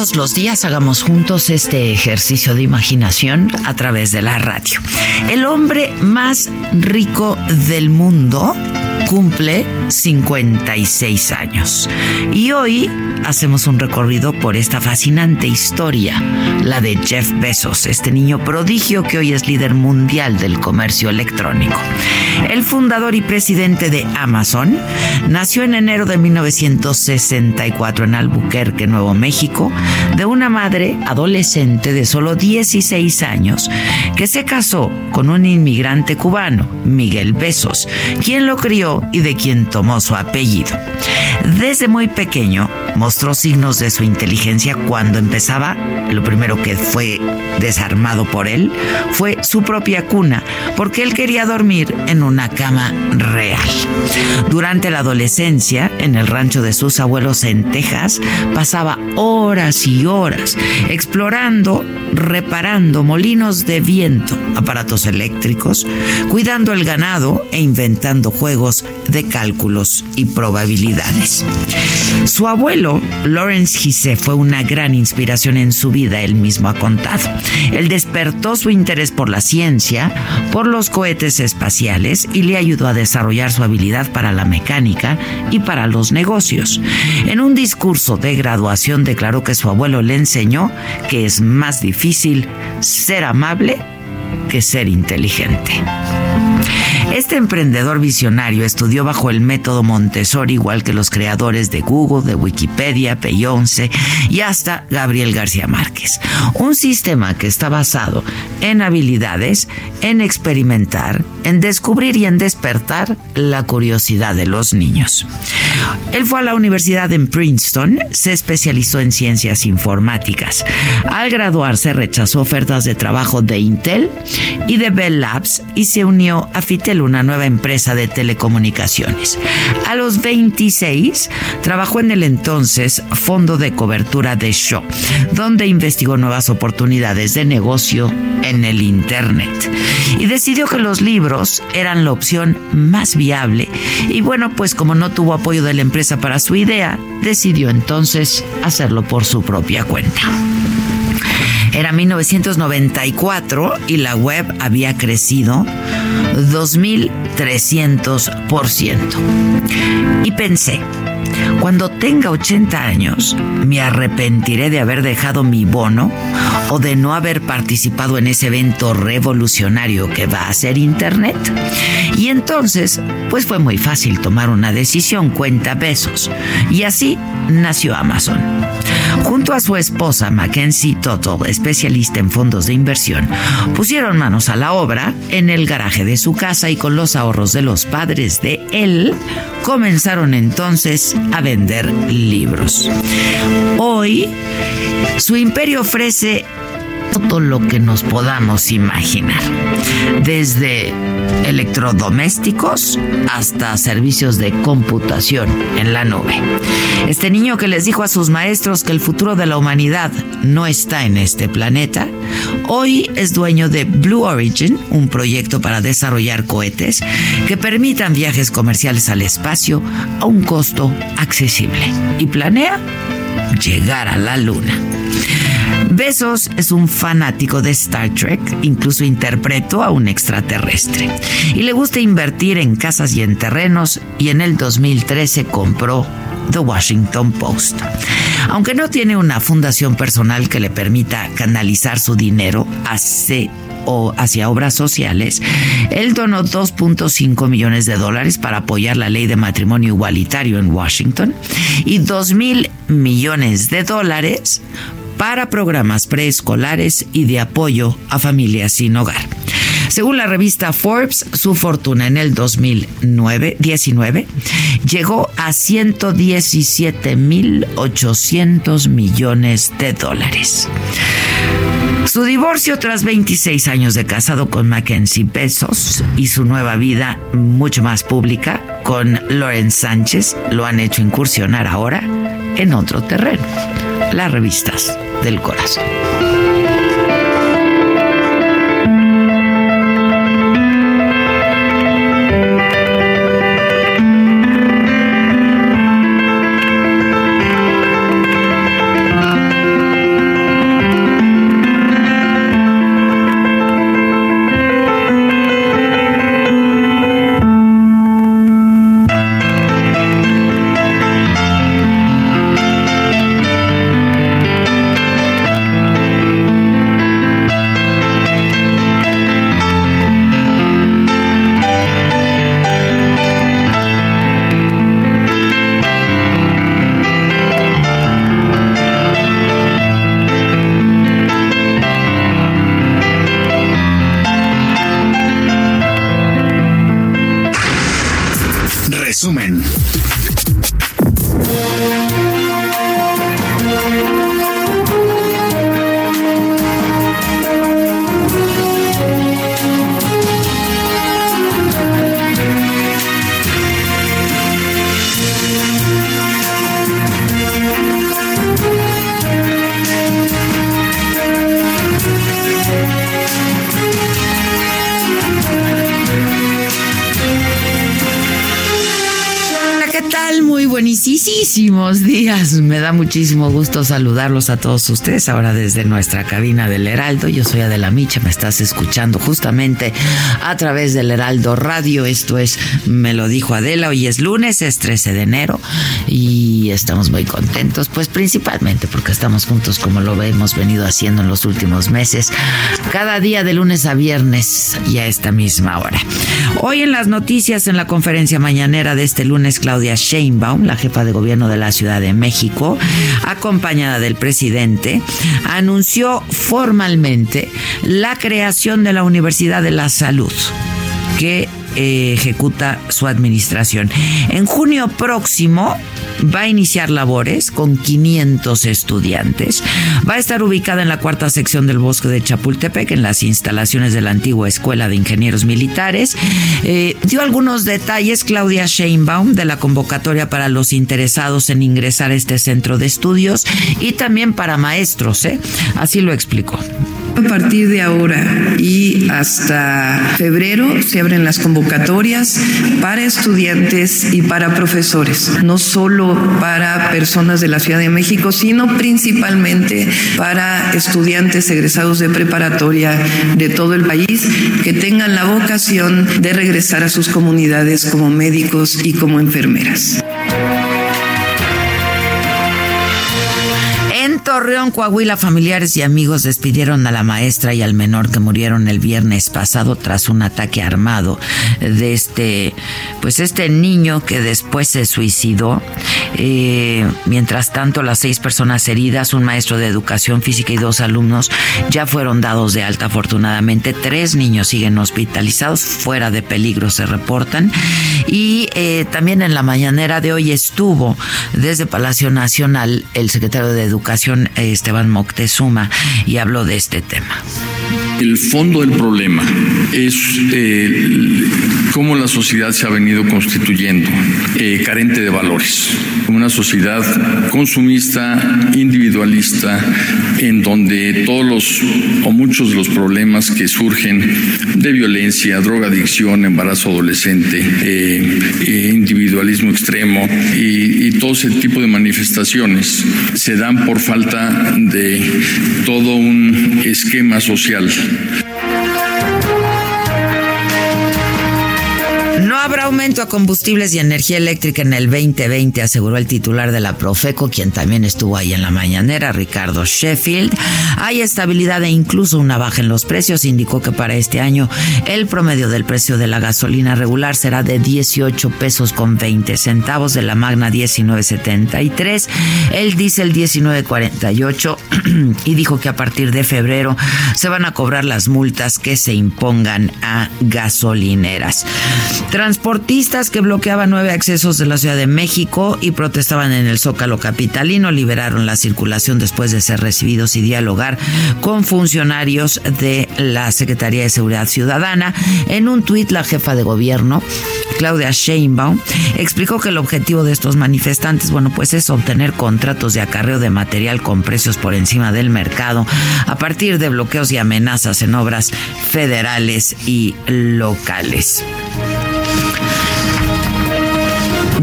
Todos los días hagamos juntos este ejercicio de imaginación a través de la radio. El hombre más rico del mundo cumple 56 años. Y hoy hacemos un recorrido por esta fascinante historia, la de Jeff Bezos, este niño prodigio que hoy es líder mundial del comercio electrónico. El fundador y presidente de Amazon nació en enero de 1964 en Albuquerque, Nuevo México, de una madre adolescente de solo 16 años que se casó con un inmigrante cubano, Miguel Bezos, quien lo crió y de quien tomó su apellido. Desde muy pequeño mostró signos de su inteligencia cuando empezaba, lo primero que fue desarmado por él fue su propia cuna, porque él quería dormir en una cama real. Durante la adolescencia, en el rancho de sus abuelos en Texas, pasaba horas y horas explorando, reparando molinos de viento, aparatos eléctricos, cuidando el ganado e inventando juegos de cálculos y probabilidades. Su abuelo, Lawrence Gise, fue una gran inspiración en su vida, él mismo ha contado. Él despertó su interés por la ciencia, por los cohetes espaciales y le ayudó a desarrollar su habilidad para la mecánica y para los negocios. En un discurso de graduación declaró que su abuelo le enseñó que es más difícil ser amable que ser inteligente. Este emprendedor visionario estudió bajo el método Montessori, igual que los creadores de Google, de Wikipedia, Beyoncé y hasta Gabriel García Márquez. Un sistema que está basado en habilidades, en experimentar, en descubrir y en despertar la curiosidad de los niños. Él fue a la universidad en Princeton, se especializó en ciencias informáticas. Al graduarse rechazó ofertas de trabajo de Intel y de Bell Labs y se unió a Fitel, una nueva empresa de telecomunicaciones. A los 26 trabajó en el entonces Fondo de Cobertura de Shaw, donde investigó nuevas oportunidades de negocio en el Internet. Y decidió que los libros eran la opción más viable. Y bueno, pues como no tuvo apoyo de la empresa para su idea, decidió entonces hacerlo por su propia cuenta. Era 1994 y la web había crecido 2.300%. Y pensé, cuando tenga 80 años, me arrepentiré de haber dejado mi bono o de no haber participado en ese evento revolucionario que va a ser Internet. Y entonces, pues fue muy fácil tomar una decisión, cuenta pesos. Y así nació Amazon. Junto a su esposa Mackenzie Total, especialista en fondos de inversión, pusieron manos a la obra en el garaje de su casa y con los ahorros de los padres de él, comenzaron entonces a vender libros. Hoy, su imperio ofrece todo lo que nos podamos imaginar. Desde electrodomésticos hasta servicios de computación en la nube. Este niño que les dijo a sus maestros que el futuro de la humanidad no está en este planeta, hoy es dueño de Blue Origin, un proyecto para desarrollar cohetes que permitan viajes comerciales al espacio a un costo accesible y planea llegar a la luna. Besos es un fanático de Star Trek, incluso interpretó a un extraterrestre. Y le gusta invertir en casas y en terrenos y en el 2013 compró The Washington Post. Aunque no tiene una fundación personal que le permita canalizar su dinero o hacia obras sociales, él donó 2.5 millones de dólares para apoyar la ley de matrimonio igualitario en Washington y 2 mil millones de dólares para programas preescolares y de apoyo a familias sin hogar. Según la revista Forbes, su fortuna en el 2019 llegó a 117.800 millones de dólares. Su divorcio tras 26 años de casado con Mackenzie Bezos y su nueva vida mucho más pública con Loren Sánchez lo han hecho incursionar ahora en otro terreno, las revistas del corazón. Me da muchísimo gusto saludarlos a todos ustedes ahora desde nuestra cabina del Heraldo. Yo soy Adela Micha, me estás escuchando justamente a través del Heraldo Radio. Esto es Me lo dijo Adela. Hoy es lunes, es 13 de enero y estamos muy contentos, pues principalmente porque estamos juntos como lo hemos venido haciendo en los últimos meses, cada día de lunes a viernes y a esta misma hora. Hoy en las noticias en la conferencia mañanera de este lunes, Claudia Sheinbaum, la jefa de gobierno de la Ciudad de México, acompañada del presidente, anunció formalmente la creación de la Universidad de la Salud que ejecuta su administración. En junio próximo va a iniciar labores con 500 estudiantes. Va a estar ubicada en la cuarta sección del bosque de Chapultepec, en las instalaciones de la antigua Escuela de Ingenieros Militares. Eh, dio algunos detalles Claudia Sheinbaum de la convocatoria para los interesados en ingresar a este centro de estudios y también para maestros. ¿eh? Así lo explicó. A partir de ahora y hasta febrero se abren las convocatorias para estudiantes y para profesores, no solo para personas de la Ciudad de México, sino principalmente para estudiantes egresados de preparatoria de todo el país que tengan la vocación de regresar a sus comunidades como médicos y como enfermeras. Torreón, Coahuila, familiares y amigos despidieron a la maestra y al menor que murieron el viernes pasado tras un ataque armado de este, pues este niño que después se suicidó. Eh, mientras tanto, las seis personas heridas, un maestro de educación física y dos alumnos ya fueron dados de alta. Afortunadamente, tres niños siguen hospitalizados, fuera de peligro se reportan. Y eh, también en la mañanera de hoy estuvo desde Palacio Nacional el secretario de Educación Educación Esteban Moctezuma y habló de este tema. El fondo del problema es eh, cómo la sociedad se ha venido constituyendo, eh, carente de valores. Una sociedad consumista, individualista, en donde todos los o muchos de los problemas que surgen de violencia, drogadicción, embarazo adolescente, eh, individualismo extremo y, y todo ese tipo de manifestaciones se dan por falta de todo un esquema social Thank you. Aumento a combustibles y energía eléctrica en el 2020, aseguró el titular de la Profeco, quien también estuvo ahí en la mañanera, Ricardo Sheffield. Hay estabilidad e incluso una baja en los precios. Indicó que para este año el promedio del precio de la gasolina regular será de 18 pesos con 20 centavos, de la Magna 19.73, el diésel 19.48 y dijo que a partir de febrero se van a cobrar las multas que se impongan a gasolineras. Transportistas que bloqueaban nueve accesos de la Ciudad de México y protestaban en el Zócalo Capitalino liberaron la circulación después de ser recibidos y dialogar con funcionarios de la Secretaría de Seguridad Ciudadana. En un tuit, la jefa de gobierno, Claudia Sheinbaum, explicó que el objetivo de estos manifestantes, bueno, pues es obtener contratos de acarreo de material con precios por encima del mercado a partir de bloqueos y amenazas en obras federales y locales.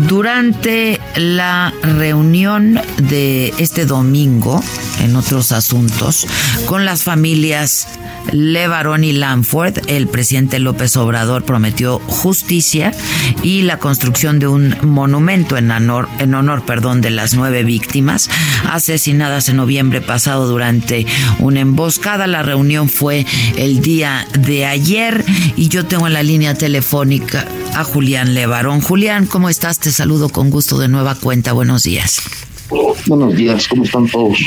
Durante la reunión de este domingo, en otros asuntos, con las familias Levarón y Lanford, el presidente López Obrador prometió justicia y la construcción de un monumento en honor, en honor perdón, de las nueve víctimas asesinadas en noviembre pasado durante una emboscada. La reunión fue el día de ayer y yo tengo en la línea telefónica a Julián Levarón. Julián, ¿cómo estás? Te saludo con gusto de nueva cuenta. Buenos días. Buenos días, ¿cómo están todos?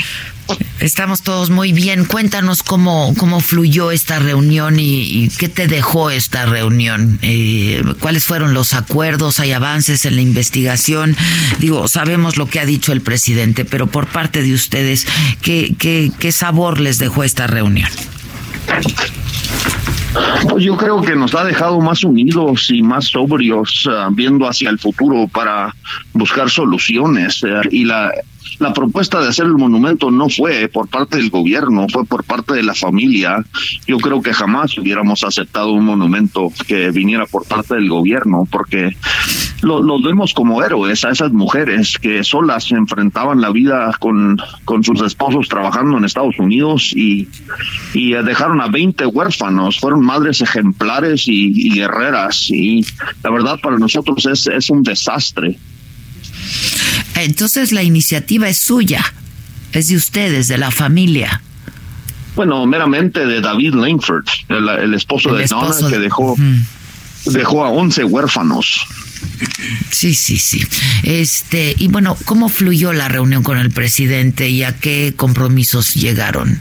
Estamos todos muy bien. Cuéntanos cómo, cómo fluyó esta reunión y, qué te dejó esta reunión. Eh, ¿Cuáles fueron los acuerdos? ¿Hay avances en la investigación? Digo, sabemos lo que ha dicho el presidente, pero por parte de ustedes, ¿qué, qué, qué sabor les dejó esta reunión? Pues yo creo que nos ha dejado más unidos y más sobrios, uh, viendo hacia el futuro para buscar soluciones. Uh, y la la propuesta de hacer el monumento no fue por parte del gobierno, fue por parte de la familia. Yo creo que jamás hubiéramos aceptado un monumento que viniera por parte del gobierno, porque los lo vemos como héroes a esas mujeres que solas enfrentaban la vida con, con sus esposos trabajando en Estados Unidos y, y dejaron a 20 huérfanos, fueron madres ejemplares y, y guerreras. Y la verdad para nosotros es, es un desastre. Entonces la iniciativa es suya, es de ustedes, de la familia. Bueno, meramente de David Langford, el, esposo de Donna, que dejó, dejó a 11 huérfanos. Sí, sí, sí. Este, y bueno, ¿cómo fluyó la reunión con el presidente y a qué compromisos llegaron?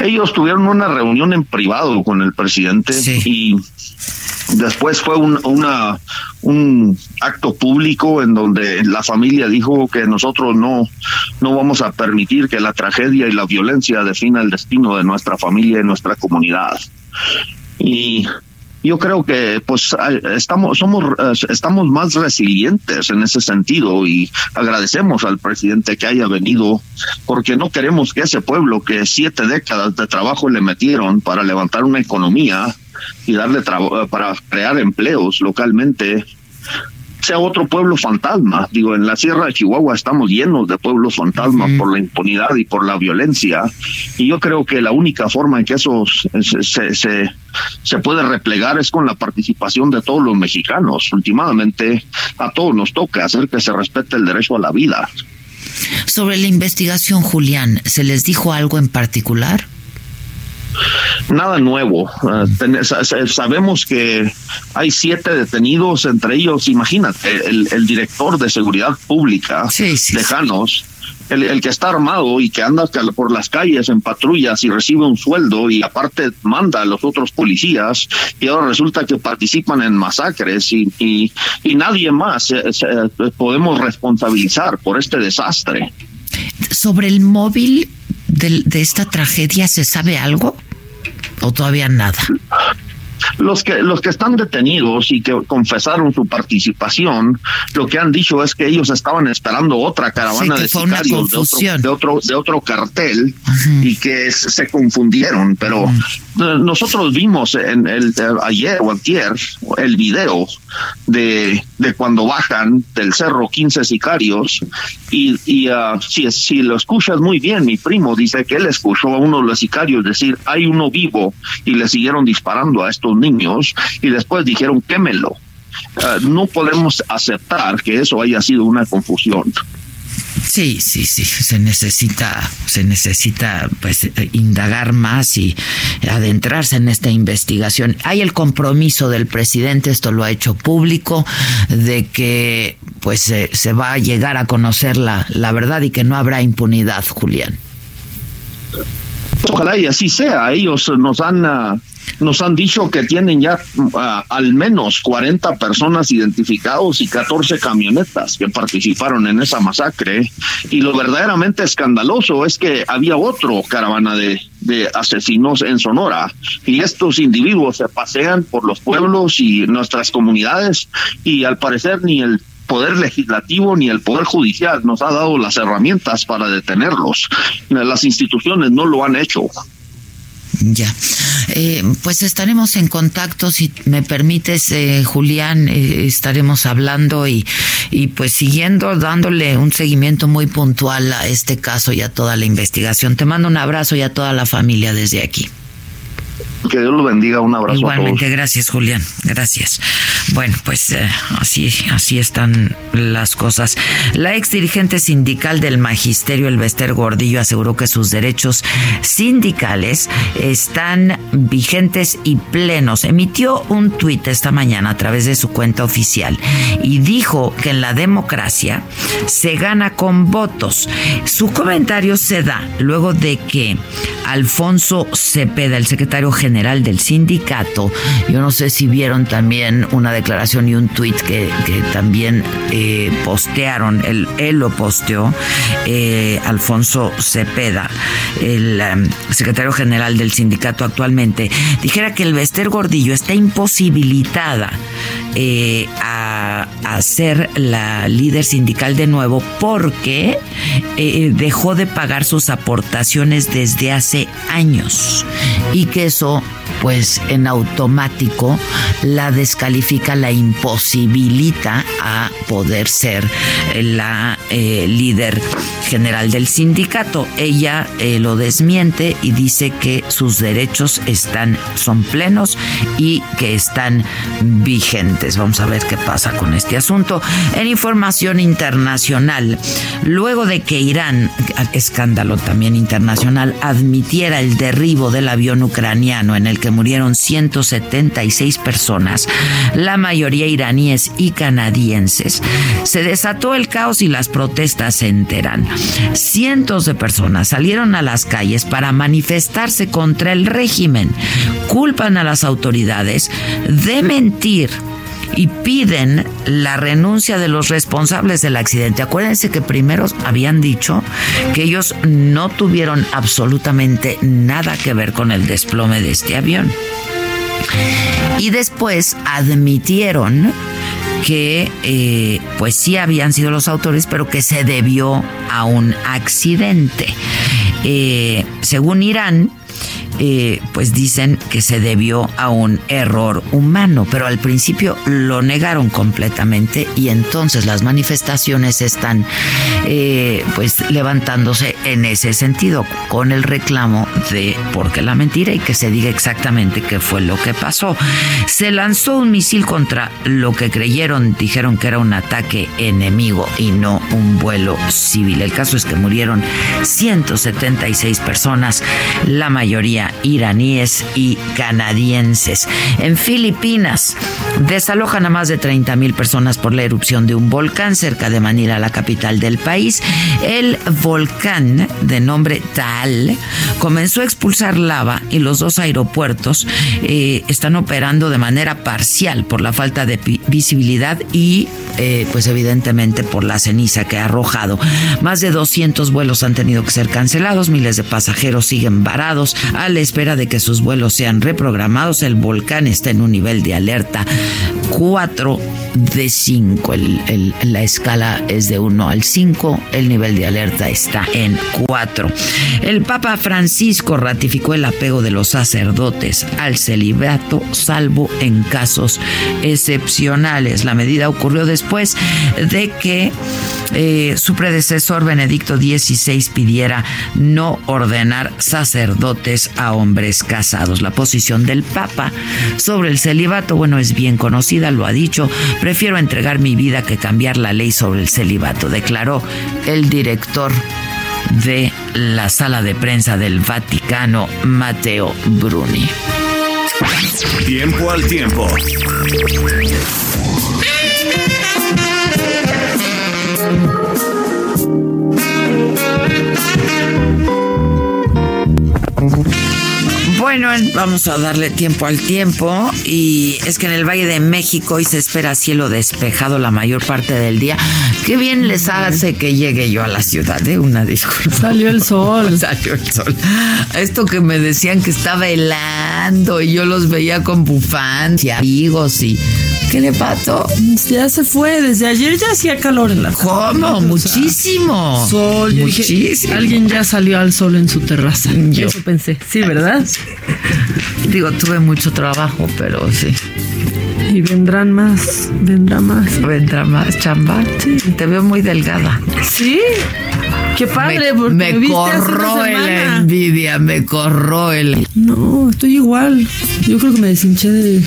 Ellos tuvieron una reunión en privado con el presidente y Después fue un, una, un acto público en donde la familia dijo que nosotros no, no vamos a permitir que la tragedia y la violencia defina el destino de nuestra familia y nuestra comunidad. Y yo creo que pues estamos somos estamos más resilientes en ese sentido y agradecemos al presidente que haya venido porque no queremos que ese pueblo que siete décadas de trabajo le metieron para levantar una economía y darle trabajo para crear empleos localmente sea otro pueblo fantasma. Digo, en la Sierra de Chihuahua estamos llenos de pueblos fantasmas por la impunidad y por la violencia. Y yo creo que la única forma en que eso se, se, se puede replegar es con la participación de todos los mexicanos. Últimamente a todos nos toca hacer que se respete el derecho a la vida. Sobre la investigación, Julián, ¿se les dijo algo en particular? Nada nuevo. Eh, sabemos que hay siete detenidos, entre ellos, imagínate, el, director de seguridad pública, lejanos. El, que está armado y que anda por las calles en patrullas y recibe un sueldo y aparte manda a los otros policías y ahora resulta que participan en masacres y, y, nadie más podemos responsabilizar por este desastre. ¿Sobre el móvil de, de esta tragedia se sabe algo? ¿O todavía nada? Los que, los que están detenidos y que confesaron su participación, lo que han dicho es que ellos estaban esperando otra caravana de sicarios de otro, de otro, de otro cartel y que se confundieron, pero nosotros vimos en el ayer o ayer el video de, de cuando bajan del cerro 15 sicarios y, y uh, si, si lo escuchas muy bien, mi primo dice que él escuchó a uno de los sicarios decir hay uno vivo y le siguieron disparando a estos niños y después dijeron quémelo. Uh, no podemos aceptar que eso haya sido una confusión. Sí, sí, sí, se necesita, se necesita pues indagar más y adentrarse en esta investigación. Hay el compromiso del presidente, esto lo ha hecho público, de que pues se va a llegar a conocer la, la verdad y que no habrá impunidad, Julián. Ojalá y así sea. Ellos nos han uh, nos han dicho que tienen ya uh, al menos 40 personas identificados y 14 camionetas que participaron en esa masacre. Y lo verdaderamente escandaloso es que había otro caravana de asesinos en Sonora y estos individuos se pasean por los pueblos y nuestras comunidades y al parecer ni el poder legislativo ni el poder judicial nos ha dado las herramientas para detenerlos. Las instituciones no lo han hecho. Ya, eh, pues estaremos en contacto, si me permites, eh, Julián, eh, estaremos hablando y, y pues siguiendo, dándole un seguimiento muy puntual a este caso y a toda la investigación. Te mando un abrazo y a toda la familia desde aquí. Que Dios lo bendiga, un abrazo. Igualmente, gracias Julián, gracias. Bueno, pues eh, así, así están las cosas. La ex dirigente sindical del magisterio, Elvester Gordillo, aseguró que sus derechos sindicales están vigentes y plenos. Emitió un tuit esta mañana a través de su cuenta oficial y dijo que en la democracia se gana con votos. Su comentario se da luego de que Alfonso Cepeda, el secretario general del sindicato, yo no sé si vieron también una declaración y un tuit que, también eh, postearon, él, él, lo posteó, eh, Alfonso Cepeda, el um, secretario general del sindicato actualmente, dijera que el Bester Gordillo está imposibilitada eh, a, ser la líder sindical de nuevo porque dejó de pagar sus aportaciones desde hace años y que eso pues en automático la descalifica, la imposibilita a poder ser la eh, líder general del sindicato. Ella eh, lo desmiente y dice que sus derechos están, son plenos y que están vigentes. Vamos a ver qué pasa con este asunto. En información internacional, luego de que Irán, escándalo también internacional, admitiera el derribo del avión ucraniano en el que murieron 176 personas, la mayoría iraníes y canadienses, se desató el caos y las protestas se enteran. Cientos de personas salieron a las calles para manifestarse contra el régimen. Culpan a las autoridades de mentir y piden la renuncia de los responsables del accidente. Acuérdense que primero habían dicho que ellos no tuvieron absolutamente nada que ver con el desplome de este avión. Y después admitieron que eh, pues sí habían sido los autores, pero que se debió a un accidente. Eh, según Irán, eh, pues dicen que se debió a un error humano, pero al principio lo negaron completamente y entonces las manifestaciones están eh, pues levantándose en ese sentido con el reclamo de por qué la mentira y que se diga exactamente qué fue lo que pasó. Se lanzó un misil contra lo que creyeron, dijeron que era un ataque enemigo y no un vuelo civil. El caso es que murieron 176 personas, la mayoría iraníes y canadienses. En Filipinas, Desalojan a más de 30 mil personas por la erupción de un volcán cerca de Manila, la capital del país. El volcán, de nombre Taal, comenzó a expulsar lava y los dos aeropuertos eh, están operando de manera parcial por la falta de visibilidad y, eh, pues evidentemente, por la ceniza que ha arrojado. Más de 200 vuelos han tenido que ser cancelados, miles de pasajeros siguen varados a la espera de que sus vuelos sean reprogramados. El volcán está en un nivel de alerta 4 de 5. la escala es de 1 al 5. El nivel de alerta está en 4. El Papa Francisco ratificó el apego de los sacerdotes al celibato, salvo en casos excepcionales. La medida ocurrió después de que eh, su predecesor Benedicto XVI pidiera no ordenar sacerdotes a hombres casados. La posición del Papa sobre el celibato, bueno, es bien conocida, lo ha dicho, prefiero entregar mi vida que cambiar la ley sobre el celibato, declaró el director de la sala de prensa del Vaticano, Matteo Bruni. Tiempo al tiempo. Bueno, vamos a darle tiempo al tiempo y es que en el Valle de México hoy se espera cielo despejado la mayor parte del día. Qué bien les hace que llegue yo a la ciudad, de ¿eh? Una disculpa. Salió el sol. Salió el sol. Esto que me decían que estaba helando y yo los veía con bufantes y amigos y ¿Qué le pasó? Ya se fue, desde ayer ya hacía calor en la. ¿Cómo? Muchísimo. Sol, Muchísimo. alguien ya salió al sol en su terraza. Yo Eso pensé. Sí, ¿verdad? Digo, tuve mucho trabajo, pero sí. Y vendrán más, vendrá más. Vendrá más, chamba. Sí. Te veo muy delgada. Sí. Qué padre, me, porque me, me corroe la envidia, me corroe el. No, estoy igual. Yo creo que me deshinché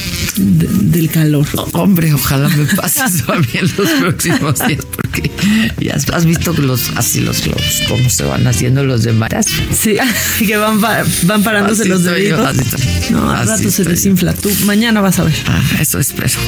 del calor. hombre, ojalá me pases a mí en los próximos días, porque ya has visto los así los globos, cómo se van haciendo los de maras. Sí, que van, van parándose los dedos. no, al rato se desinfla. Tú mañana vas a ver. Ah, eso espero.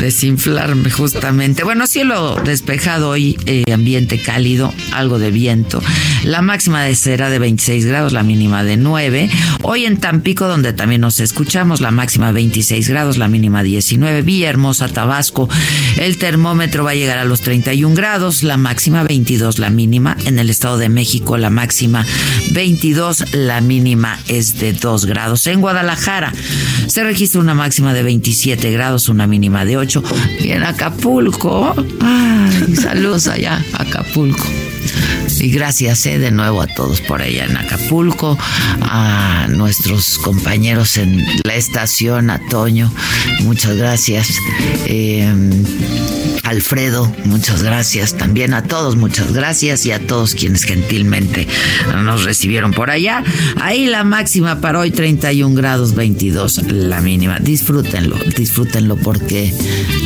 Desinflarme justamente. Bueno, cielo despejado hoy, eh, ambiente cálido, algo de viento. La máxima será de 26 grados, la mínima de 9. Hoy en Tampico, donde también nos escuchamos, la máxima 26 grados, la mínima 19. Villahermosa, Tabasco, el termómetro va a llegar a los 31 grados, la máxima 22, la mínima. En el Estado de México, la máxima 22, la mínima es de 2 grados. En Guadalajara se registra una máxima de 27 grados, una mínima de 8. Y en Acapulco, ay, saludos allá, Acapulco. Y gracias eh, de nuevo a todos por allá en Acapulco, a nuestros compañeros en la estación, a Toño, muchas gracias. Eh, Alfredo, muchas gracias. También a todos, muchas gracias. Y a todos quienes gentilmente nos recibieron por allá. Ahí la máxima para hoy, 31 grados 22, la mínima. Disfrútenlo, disfrútenlo porque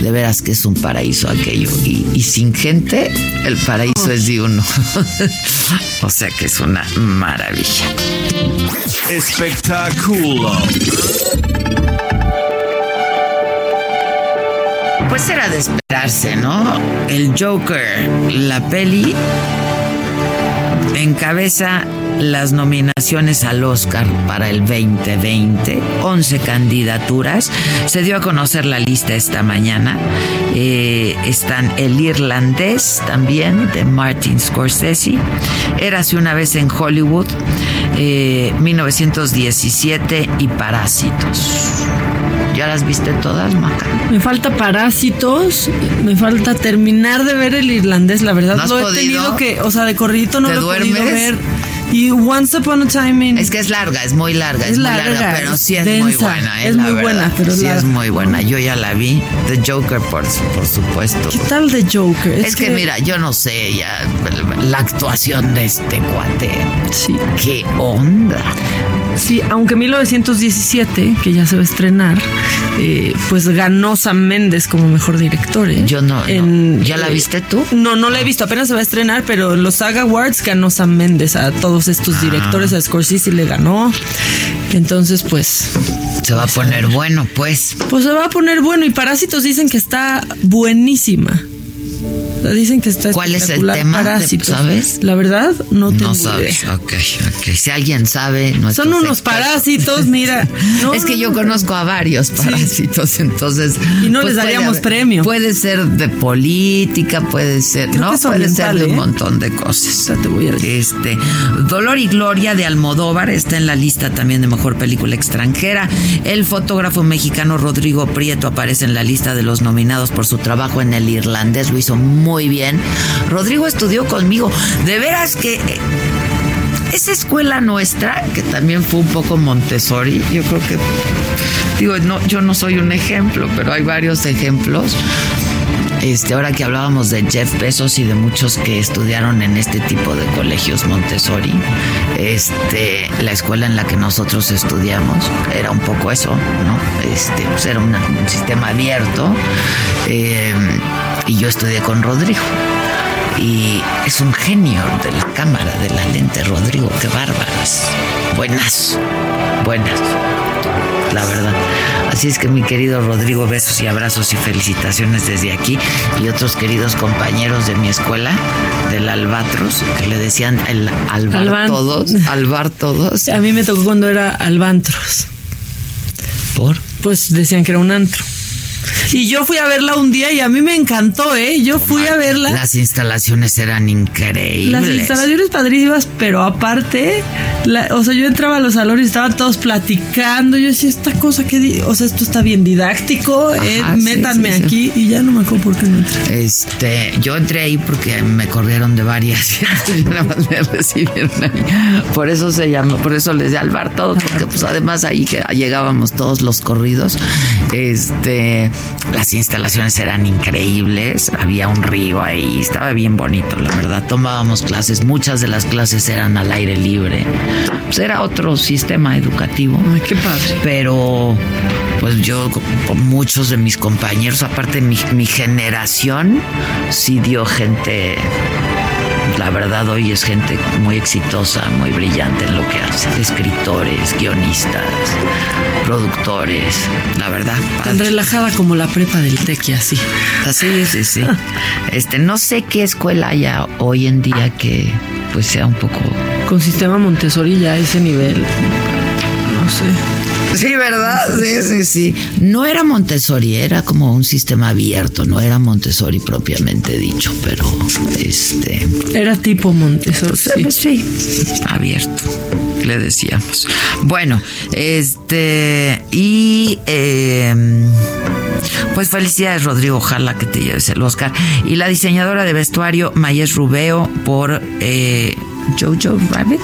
de veras que es un paraíso aquello. Y, sin gente, el paraíso es de uno. o sea que es una maravilla. Espectáculo. Pues era de esperarse, ¿no? El Joker, la peli, encabeza las nominaciones al Oscar para el 2020, 11 candidaturas. Se dio a conocer la lista esta mañana. Eh, están El Irlandés también, de Martin Scorsese. Érase una vez en Hollywood, 1917 eh, y Parásitos. ¿Ya las viste todas, Maca? Me falta Parásitos, me falta terminar de ver el irlandés, la verdad. ¿No lo he tenido que, o sea, de corridito no lo he podido ver. Y Once Upon a Time in... Es que es larga, es muy larga, es, muy larga, pero sí es muy buena. Es, muy buena, pero sí es muy buena. Yo ya la vi. The Joker, por, por supuesto. ¿Qué tal The Joker? Es, que, mira, yo no sé ya la actuación de este cuate. Sí. ¿Qué onda? Sí, aunque 1917, que ya se va a estrenar, eh, pues ganó Sam Méndez como mejor director. ¿eh? Yo no, ¿Ya la viste tú? No, no la he visto, apenas se va a estrenar, pero los Saga Awards ganó Sam Méndez a todo todos estos directores, a Scorsese le ganó. Entonces, pues se va a poner bueno, pues. Pues se va a poner bueno y Parásitos dicen que está buenísima. Dicen que está ¿Cuál es el tema? ¿Sabes? La verdad, no tengo no sabes. Idea. Ok, ok. Si alguien sabe, no Son unos parásitos, mira. es que yo conozco a varios parásitos, entonces. Y no les daríamos premio. Puede ser de política, puede ser, ¿no? Puede ser de un ¿eh? montón de cosas. te voy a decir. Este, Dolor y Gloria de Almodóvar está en la lista también de mejor película extranjera. El fotógrafo mexicano Rodrigo Prieto aparece en la lista de los nominados por su trabajo en el irlandés. Lo hizo muy muy bien. Rodrigo estudió conmigo. De veras que eh, esa escuela nuestra, que también fue un poco Montessori, yo creo que, digo, no, yo no soy un ejemplo, pero hay varios ejemplos. Este, ahora que hablábamos de Jeff Bezos y de muchos que estudiaron en este tipo de colegios Montessori, este, la escuela en la que nosotros estudiamos era un poco eso, ¿no? Este, pues era un sistema abierto. Eh, y yo estudié con Rodrigo. Y es un genio de la cámara, de la lente, Rodrigo, qué bárbaras. Buenas, buenas, la verdad. Así es que mi querido Rodrigo, besos y abrazos y felicitaciones desde aquí. Y otros queridos compañeros de mi escuela, del Albatros, que le decían el Albar todos, Albar todos. A mí me tocó cuando era Albantros. ¿Por? Pues decían que era un antro. Y yo fui a verla un día y a mí me encantó, ¿eh? Yo fui a verla. Las instalaciones eran increíbles. Las instalaciones padrísimas, pero aparte, o sea, yo entraba a los salones y estaban todos platicando. Yo decía, esta cosa que, o sea, esto está bien didáctico, eh, métanme aquí y ya no me acuerdo por qué no entré. Este, yo entré ahí porque me corrieron de varias. nada más me recibieron ahí. Por eso se llama, por eso les di al bar todo, porque pues además ahí que llegábamos todos los corridos. Este, las instalaciones eran increíbles, había un río ahí, estaba bien bonito, la verdad. Tomábamos clases, muchas de las clases eran al aire libre. Pues era otro sistema educativo. Ay, qué padre. Pero pues yo con muchos de mis compañeros, aparte mi, mi generación, sí dio gente la verdad hoy es gente muy exitosa, muy brillante en lo que hace. Escritores, guionistas, productores, la verdad. Tan relajada como la prepa del Tequi, así. Así, sí, sí. Este, no sé qué escuela haya hoy en día que pues sea un poco... Con sistema Montessori ya a ese nivel, no sé. Sí, ¿verdad? Sí, sí, sí. No era Montessori, era como un sistema abierto, no era Montessori propiamente dicho, pero este. Era tipo Montessori. Sí, abierto, le decíamos. Bueno, este. Y. Em, pues felicidades, Rodrigo. Ojalá que te lleves el Oscar. Y la diseñadora de vestuario, Mayes Rubeo, por. Eh, Jojo Rabbit.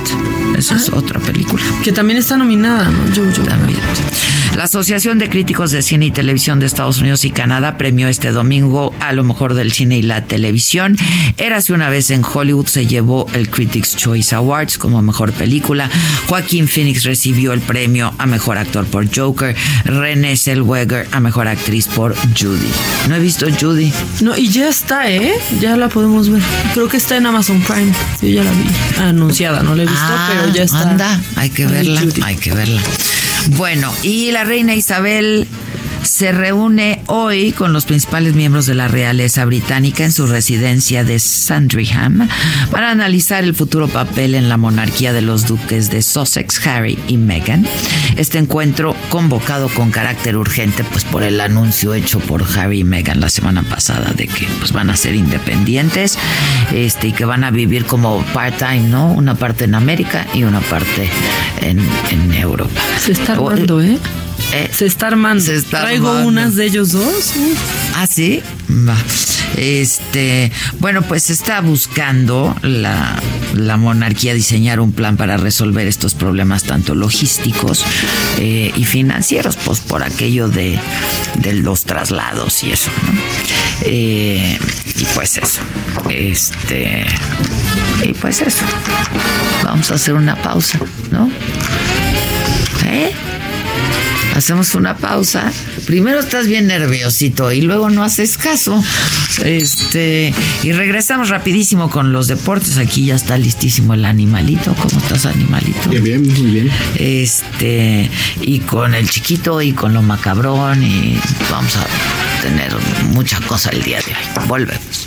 Esa es ah. otra película. Que también está nominada, ¿no? Jojo también. La Asociación de Críticos de Cine y Televisión de Estados Unidos y Canadá premió este domingo a lo mejor del cine y la televisión. Érase una vez en Hollywood se llevó el Critics Choice Awards como mejor película. Joaquín Phoenix recibió el premio a mejor actor por Joker. Renée Zellweger a mejor actriz por Judy. No he visto Judy. No, y ya está, ¿eh? Ya la podemos ver. Creo que está en Amazon Prime. Yo ya la vi. Anunciada, no la he visto, ah, pero ya está. Anda, hay que verla, hay que verla. Bueno, y la reina Isabel se reúne hoy con los principales miembros de la realeza británica en su residencia de Sandringham para analizar el futuro papel en la monarquía de los duques de Sussex, Harry y Meghan. Este encuentro convocado con carácter urgente pues por el anuncio hecho por Harry y Meghan la semana pasada de que pues van a ser independientes este y que van a vivir como part-time, ¿no? Una parte en América y una parte en, en Europa. Se está armando, ¿eh? Eh, se está armando. Traigo unas de ellos dos. Ah, sí. Va. Este, bueno, pues está buscando la, monarquía diseñar un plan para resolver estos problemas tanto logísticos eh, y financieros, pues por aquello de, los traslados y eso, ¿no? Eh, y pues eso. Este. Y pues eso. Vamos a hacer una pausa, ¿no? ¿Eh? Hacemos una pausa. Primero estás bien nerviosito y luego no haces caso. Este, y regresamos rapidísimo con los deportes. Aquí ya está listísimo el animalito. ¿Cómo estás, animalito? Bien, bien, muy bien. Este, y con el chiquito y con lo macabrón y vamos a tener mucha cosa el día de hoy. Volvemos.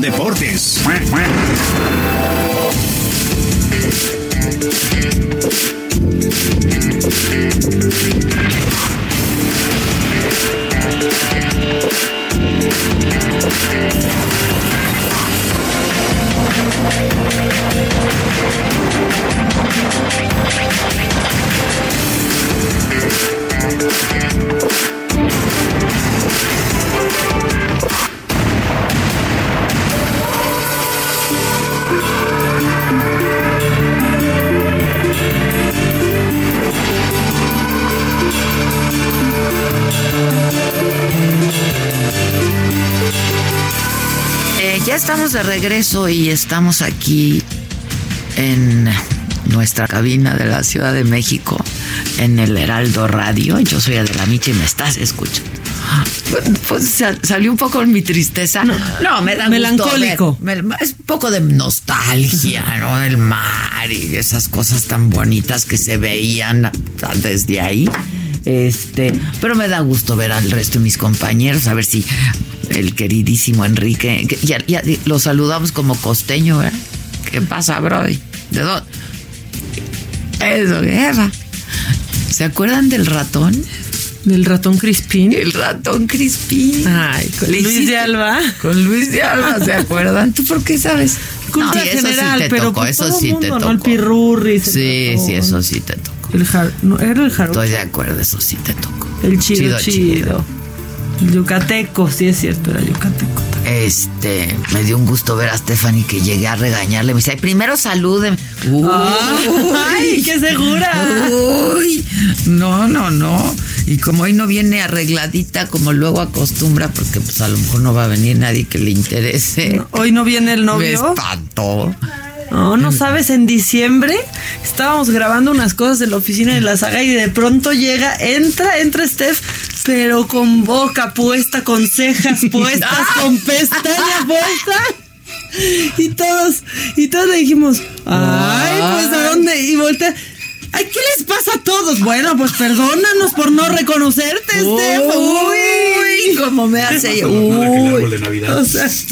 Deportes. Ya estamos de regreso y estamos aquí en nuestra cabina de la Ciudad de México, en el Heraldo Radio. Yo soy Adela Micha y me estás escuchando. Pues salió un poco mi tristeza. No, me da Melancólico. es un poco de nostalgia, ¿no? El mar y esas cosas tan bonitas que se veían desde ahí. Este, pero me da gusto ver al resto de mis compañeros, a ver si el queridísimo Enrique, ya, lo saludamos como costeño, ¿eh? ¿Qué pasa, Brody? ¿De dónde? Eso, guerra. ¿Se acuerdan del ratón? ¿Del ratón Crispín? El ratón Crispín. Ay, con Luis de Alba. Con Luis de Alba, ¿se acuerdan? ¿Tú por qué sabes? Cultura general, pero tocó, eso sí te tocó. El pirurri. Sí, sí, eso sí te tocó. El no, era el jaro. Estoy de acuerdo, eso sí te tocó. El chido, chido. El yucateco, sí es cierto, era yucateco. Este, me dio un gusto ver a Stephanie que llegué a regañarle. Me dice, primero saluden. Uy, ¡Ay, qué segura! Uy, no, no, no. Y como hoy no viene arregladita como luego acostumbra, porque pues a lo mejor no va a venir nadie que le interese. hoy no viene el novio. Me espantó. No, no sabes, en diciembre estábamos grabando unas cosas en la oficina de la saga y de pronto llega, entra, entra Steph, pero con boca puesta, con cejas puestas, con pestaña puesta. Y todos, y todos le dijimos, ay, pues a dónde, y voltea. Ay, ¿qué les pasa a todos? Bueno, pues perdónanos por no reconocerte, Steph. Uy, como me hace. Uy.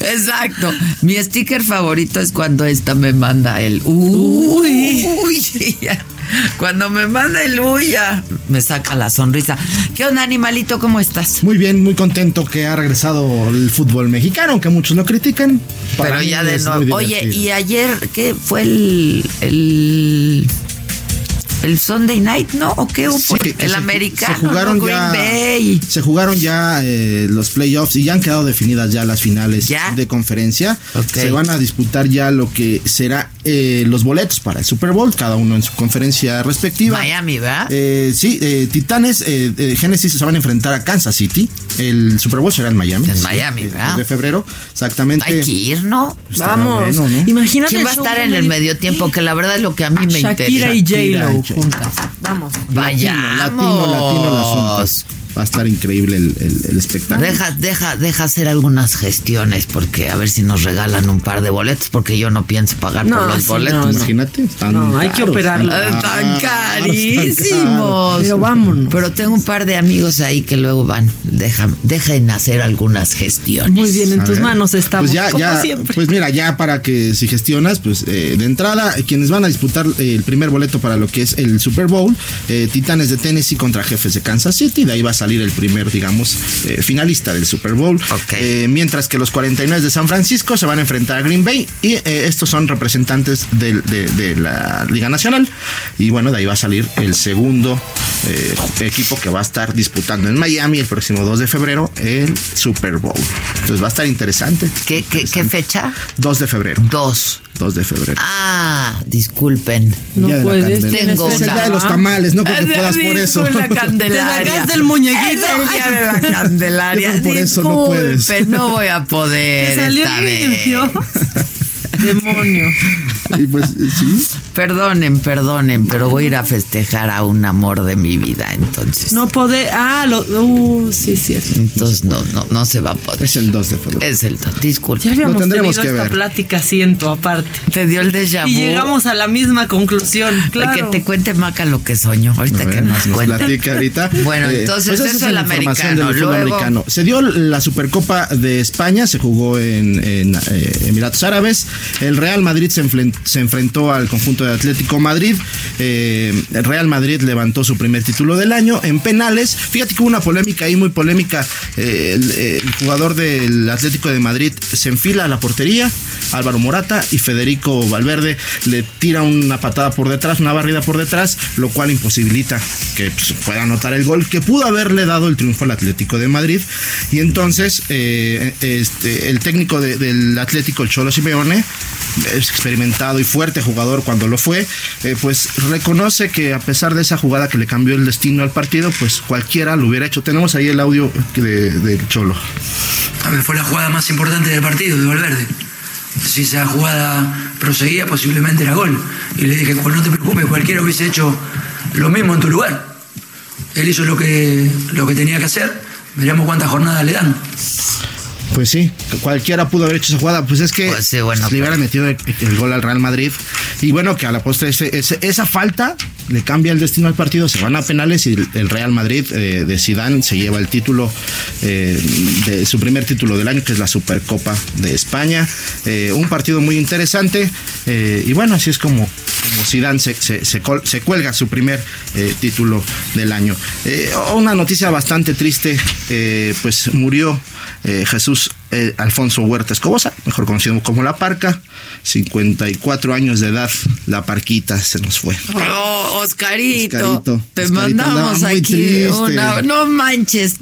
exacto. Mi sticker favorito es cuando esta me manda el uy. Uy. Cuando me manda el uy, ya me saca la sonrisa. ¿Qué onda, animalito? ¿Cómo estás? Muy bien, muy contento que ha regresado el fútbol mexicano, aunque muchos lo critican. Pero ya de nuevo. Oye, y ayer, ¿qué fue el, el el Sunday Night, ¿no? ¿O qué hubo? el americano. Se jugaron ya, Se jugaron ya los playoffs y ya han quedado definidas ya las finales de conferencia. Se van a disputar ya lo que será eh, los boletos para el Super Bowl, cada uno en su conferencia respectiva. Miami, ¿verdad? Eh, sí, eh, Titanes, eh, Genesis se van a enfrentar a Kansas City. El Super Bowl será en Miami. En Miami, ¿verdad? De febrero, exactamente. Hay que ir, ¿no? Vamos. Imagínate. ¿Quién va a estar en el medio tiempo? Que la verdad es lo que a mí me interesa. Shakira y J-Lo juntas. Vamos. Vaya. Latino, latino, latino va a estar increíble el, el, espectáculo. Deja, deja, deja hacer algunas gestiones porque a ver si nos regalan un par de boletos porque yo no pienso pagar por los boletos. Imagínate, están no, hay que operarlo. Están, carísimos. Pero vámonos. Pero tengo un par de amigos ahí que luego van. Dejan, dejen hacer algunas gestiones. Muy bien, en tus manos estamos. Pues ya, como ya, siempre. Pues mira, ya para que si gestionas, pues eh, de entrada, quienes van a disputar eh, el primer boleto para lo que es el Super Bowl, eh, Titanes de Tennessee contra Jefes de Kansas City, de ahí vas salir el primer, digamos, eh, finalista del Super Bowl. Eh, mientras que los 49 de San Francisco se van a enfrentar a Green Bay y estos son representantes de, la Liga Nacional. Y bueno, de ahí va a salir el segundo equipo que va a estar disputando en Miami el próximo 2 de febrero el Super Bowl. Entonces va a estar interesante. ¿Qué, qué, ¿qué fecha? 2 de febrero. 2. 2 de febrero. Ah, disculpen. No puedes. Tengo es el día de los tamales, no porque puedas por eso. La candelaria. del muñequito. Es el día de la candelaria. por eso no puedes. No voy a poder esta vez. Demonio. Y pues, sí. Perdonen, perdonen, pero voy a ir a festejar a un amor de mi vida, entonces. No poder. Ah, lo. Uh, sí, cierto. Entonces no, no, no se va a poder. Es el 2 de febrero. Es el 2. Disculpe. Ya habíamos tendremos tenido que esta ver. plática, siento, aparte. Te dio el déjà vu. Y llegamos a la misma conclusión. Claro. Que te cuente Maca lo que soñó. Ahorita que nos cuente. platica ahorita. Bueno, Eh, entonces eso es el americano. del Luego- americano. Se dio la Supercopa de España, se jugó en, en, eh, Emiratos Árabes. El Real Madrid se, enfren- se enfrentó al conjunto de Atlético Madrid. Eh, el Real Madrid levantó su primer título del año en penales. Fíjate que hubo una polémica ahí muy polémica. Eh, el, el jugador del Atlético de Madrid se enfila a la portería. Álvaro Morata y Federico Valverde le tira una patada por detrás, una barrida por detrás, lo cual imposibilita que pues, pueda anotar el gol que pudo haberle dado el triunfo al Atlético de Madrid. Y entonces eh, este, el técnico de- del Atlético, el Cholo Simeone, experimentado y fuerte jugador cuando lo fue, eh, pues reconoce que a pesar de esa jugada que le cambió el destino al partido, pues cualquiera lo hubiera hecho. Tenemos ahí el audio de- del Cholo. A ver, fue la jugada más importante del partido de Valverde. Si esa jugada proseguía, posiblemente era gol. Y le dije, pues no te preocupes, cualquiera hubiese hecho lo mismo en tu lugar. Él hizo lo que, lo que tenía que hacer. Veremos cuántas jornadas le dan. Pues sí, cualquiera pudo haber hecho esa jugada. Pues es que Pues sí, bueno, le hubieran metido el, el gol al Real Madrid. Y bueno, que a la postre ese- ese- esa falta le cambia el destino al partido. Se van a penales y el, Real Madrid eh, de Sidán se lleva el título, eh, de su primer título del año, que es la Supercopa de España. Eh, un partido muy interesante. eh, y bueno, así es como, como Zidane se, se, se col- se cuelga su primer eh, título del año. Eh, una noticia bastante triste, eh, pues murió eh, Jesús eh, Alfonso Huerta Escobosa, mejor conocido como La Parca, 54 años de edad, La Parquita se nos fue. Oh, Oscarito, Oscarito. te Oscarito mandamos aquí una. No manches,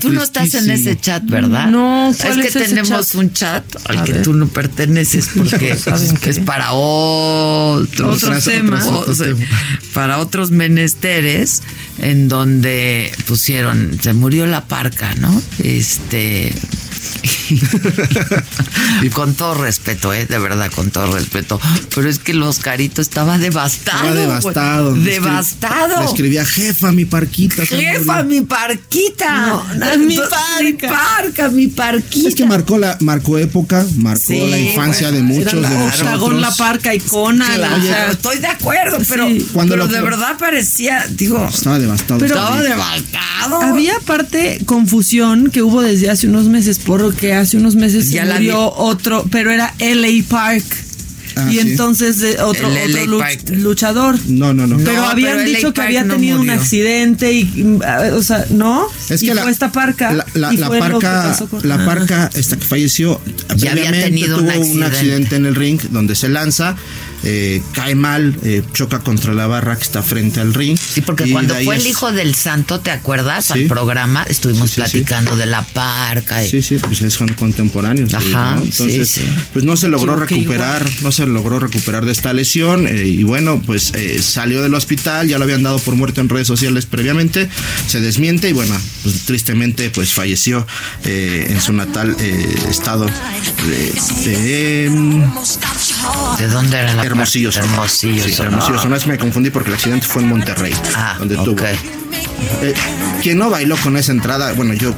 tú, no estás en ese chat, ¿verdad? No, es ¿cuál que es ese tenemos chat? un chat al A que ver. tú no perteneces porque es para otros, Otros temas. o sea, para otros menesteres en donde pusieron se murió la parca, ¿no? Este y con todo respeto, eh, de verdad, con todo respeto. Pero es que el Oscarito estaba devastado. Estaba devastado. Le Devastado. escribía jefa, mi parquita. Jefa, murió". mi parquita. No, mi parca. Mi parca, mi parquita. Es que marcó la marcó época, marcó Sí, la infancia de muchos Era de la nosotros. Octagón, la parca, icona. O sea, estoy de acuerdo, pero, Sí. Cuando pero lo- de verdad parecía, digo, Estaba devastado. estaba devastado. Había aparte confusión que hubo desde hace unos meses, porque hace unos meses Ya se la murió otro, pero era LA Park. Ah, y sí. entonces de otro, El LA otro luch- Park. luchador. No, no, no. No, Pero habían pero LA dicho que Park había no tenido un murió. accidente y, mm, o sea, ¿no? Es y que la, fue esta parca. la, la- y la fue que parca, con- la Ah. parca esta que falleció, Ya había previamente tenido un tuvo un accidente. accidente en el ring donde se lanza, eh, cae mal, eh, choca contra la barra que está frente al ring. Sí, porque y cuando fue el hijo del santo, ¿te acuerdas? Sí. Al programa estuvimos Sí, sí, sí. platicando de la parca. y- Sí, sí, pues es- son contemporáneos. Ajá, ¿no? Entonces, sí, sí. pues no se logró recuperar, no se logró recuperar de esta lesión eh, y bueno, pues eh, salió del hospital, ya lo habían dado por muerto en redes sociales previamente, se desmiente y bueno, pues tristemente pues falleció eh, en su natal eh, estado de, de, mm, ¿De dónde era la Hermosillo. Sonora. Hermosillo. Sí, Sonora. Hermosillo. Sonora, es que me confundí porque el accidente fue en Monterrey, Ah, donde ok. tuvo. Eh, quien no bailó con esa entrada, bueno, yo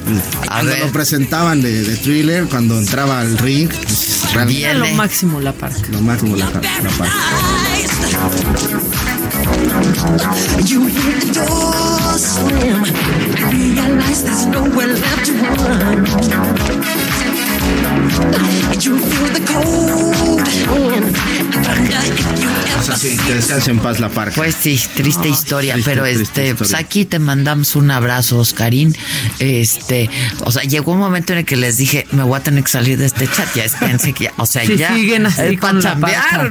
cuando ver. lo presentaban de, de thriller, cuando entraba al ring, pues, realmente lo máximo la parca. lo máximo la, la parte. Cold que descanse en paz la parca. Pues sí, triste ah, historia, pero este, pues aquí te mandamos un abrazo, Oscarín. Este, o sea, llegó un momento en el que les dije, me voy a tener que salir de este chat, ya espérense que ya, o sea, ya siguen así con la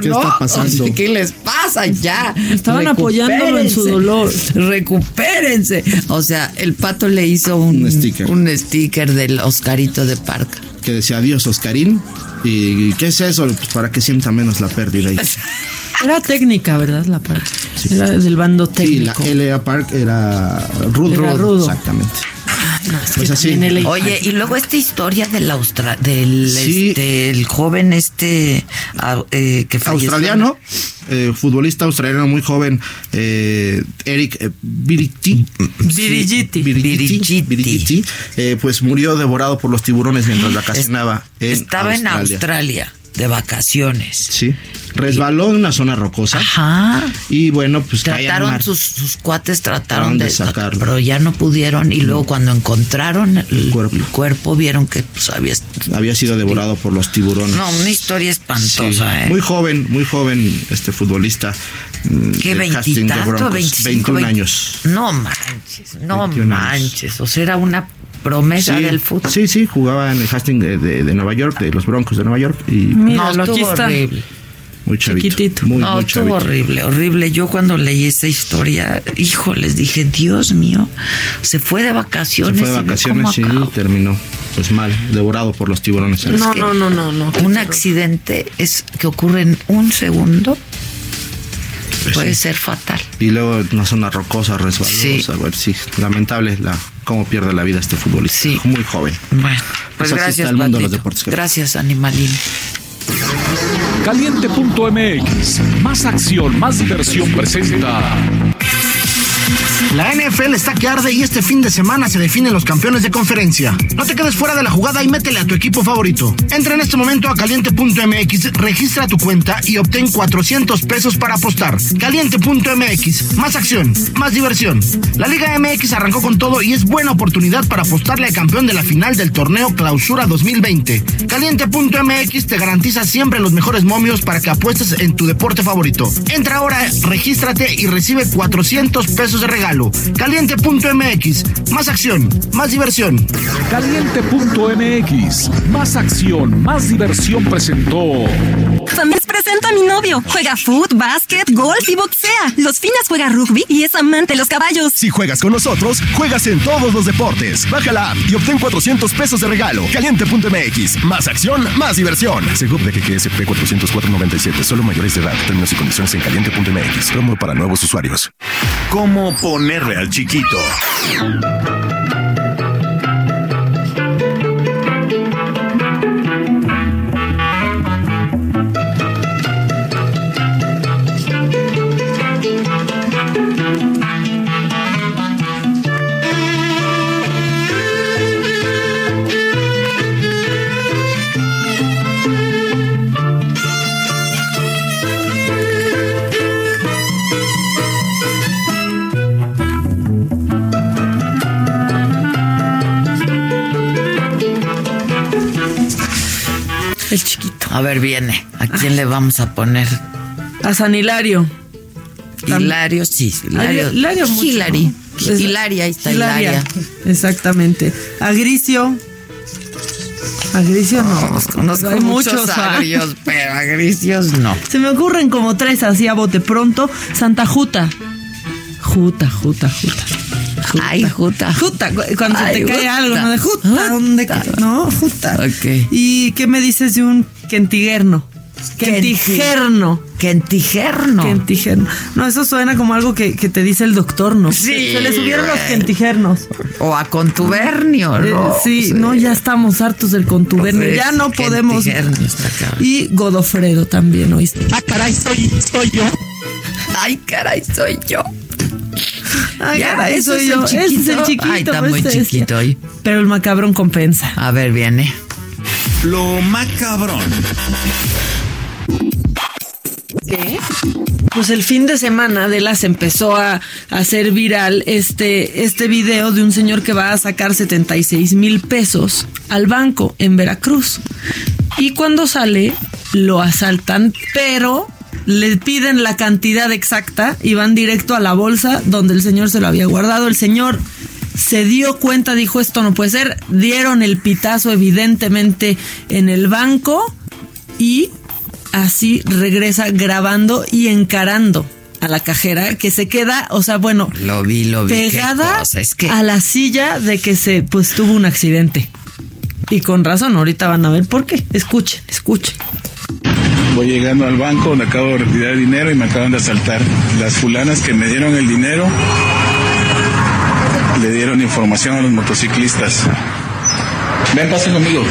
¿Qué está pasando? ¿Qué les pasa ya? Estaban apoyándolo en su dolor. Recupérense. O sea, el pato le hizo un, sticker. Un sticker del Oscarito de Parca. Que decía adiós, Oscarín. ¿Y qué es eso? Pues para que sienta menos la pérdida. Era técnica, ¿verdad? La Park. Era del bando técnico. Sí, la LA Park era rudo. rudo. Exactamente. Pues así. Oye, y luego esta historia del Austra del este, el joven este eh, que falleció. Australiano, eh, futbolista australiano muy joven, eh, Eric eh, Birigiti. Birigiti. pues murió devorado por los tiburones mientras vacacionaba en Estaba en Australia de vacaciones. Sí. Resbaló en una zona rocosa. Ajá. Y bueno, pues trataron sus, sus, cuates trataron de, sacarlo, pero ya no pudieron y luego cuando encontraron el, cuerpo. vieron que pues, había había sido devorado por los tiburones. No, una historia espantosa, ¿eh? Muy joven, muy joven este futbolista. Mm, ¿Qué veintitanto? 21 años. No manches, no manches. O sea, era una promesa del fútbol. Sí, sí, jugaba en el Hastings de, Nueva York, de los Broncos de Nueva York. Y no, estuvo horrible. Muy chavito. Muy, no, estuvo horrible, horrible. Yo cuando leí esta historia, hijo, les dije, Dios mío, se fue de vacaciones. Se fue de vacaciones y terminó pues mal, devorado por los tiburones. No, no, no, no, no. Un accidente es que ocurre en un segundo pues puede ser fatal. Y luego una zona rocosa, resbalosa, sí. sí, lamentable la cómo pierde la vida este futbolista. Sí. Muy joven. Bueno, pues, gracias, Gracias, Animalín. Caliente.mx, más acción, más diversión presenta. La NFL está que arde y este fin de semana se definen los campeones de conferencia. No te quedes fuera de la jugada y métele a tu equipo favorito. Entra en este momento a caliente.mx, registra tu cuenta y obtén 400 pesos para apostar. Caliente.mx, más acción, más diversión. La Liga MX arrancó con todo y es buena oportunidad para apostarle al campeón de la final del torneo Clausura 2020. Caliente.mx te garantiza siempre los mejores momios para que apuestes en tu deporte favorito. Entra ahora, regístrate y recibe 400 pesos de regalo. Caliente.mx. Más acción, más diversión. Caliente.mx. Más acción, más diversión presentó. También presento a mi novio. Juega foot, básquet, golf y boxea. Los finas juega rugby y es amante de los caballos. Si juegas con nosotros, juegas en todos los deportes. Baja la app y obtén 400 pesos de regalo. Caliente.mx. Más acción, más diversión. Seguro de que QSP 404.97. Solo mayores de edad. Términos y condiciones en caliente.mx. Promo para nuevos usuarios. ¿Cómo ponerle al chiquito? El chiquito. A ver, viene. ¿A quién le vamos a poner? A San Hilario. Hilario, sí. Hilario. Hilario, Hilari. Hilaria, ahí está Hilaria. Exactamente. A Gricio. A Gricio no. conozco Hay muchos agrios, pero a Gricios no. Se me ocurren como tres así a bote pronto. Santa Juta. Juta, Juta, Juta. Ay, Juta. Juta, cuando se te cae algo, ¿no? De Juta, ¿dónde? No, Juta. Ok. ¿Y qué me dices de un quentiguerno? Quentigerno. Quentigerno. Quentigerno. No, eso suena como algo que, que te dice el doctor, ¿no? Sí. Se le subieron los quentigernos. O a contubernio, eh, ¿no? sí, no, ya estamos hartos del contubernio. Pues, ya no podemos. Y Godofredo también, ¿oíste? Ah, caray, soy, soy yo. Ay, caray, soy yo. Ay, ya, eso soy yo. Ese es el chiquito. Ay, está muy chiquito hoy. Pero el macabrón compensa. A ver, viene. Lo macabrón. ¿Qué? Pues el fin de semana de las empezó a, hacer viral este, este video de un señor que va a sacar 76 mil pesos al banco en Veracruz. Y cuando sale, lo asaltan, pero le piden la cantidad exacta y van directo a la bolsa donde el señor se lo había guardado. El señor se dio cuenta, dijo esto no puede ser, dieron el pitazo evidentemente en el banco y así regresa grabando y encarando a la cajera que se queda, o sea, bueno, lo vi, lo vi, pegada a la silla de que se pues tuvo un accidente. Y con razón, ahorita van a ver por qué. Escuchen, escuchen. Voy llegando al banco donde acabo de retirar dinero y me acaban de asaltar. Las fulanas que me dieron el dinero le dieron información a los motociclistas. Ven, pasen conmigo.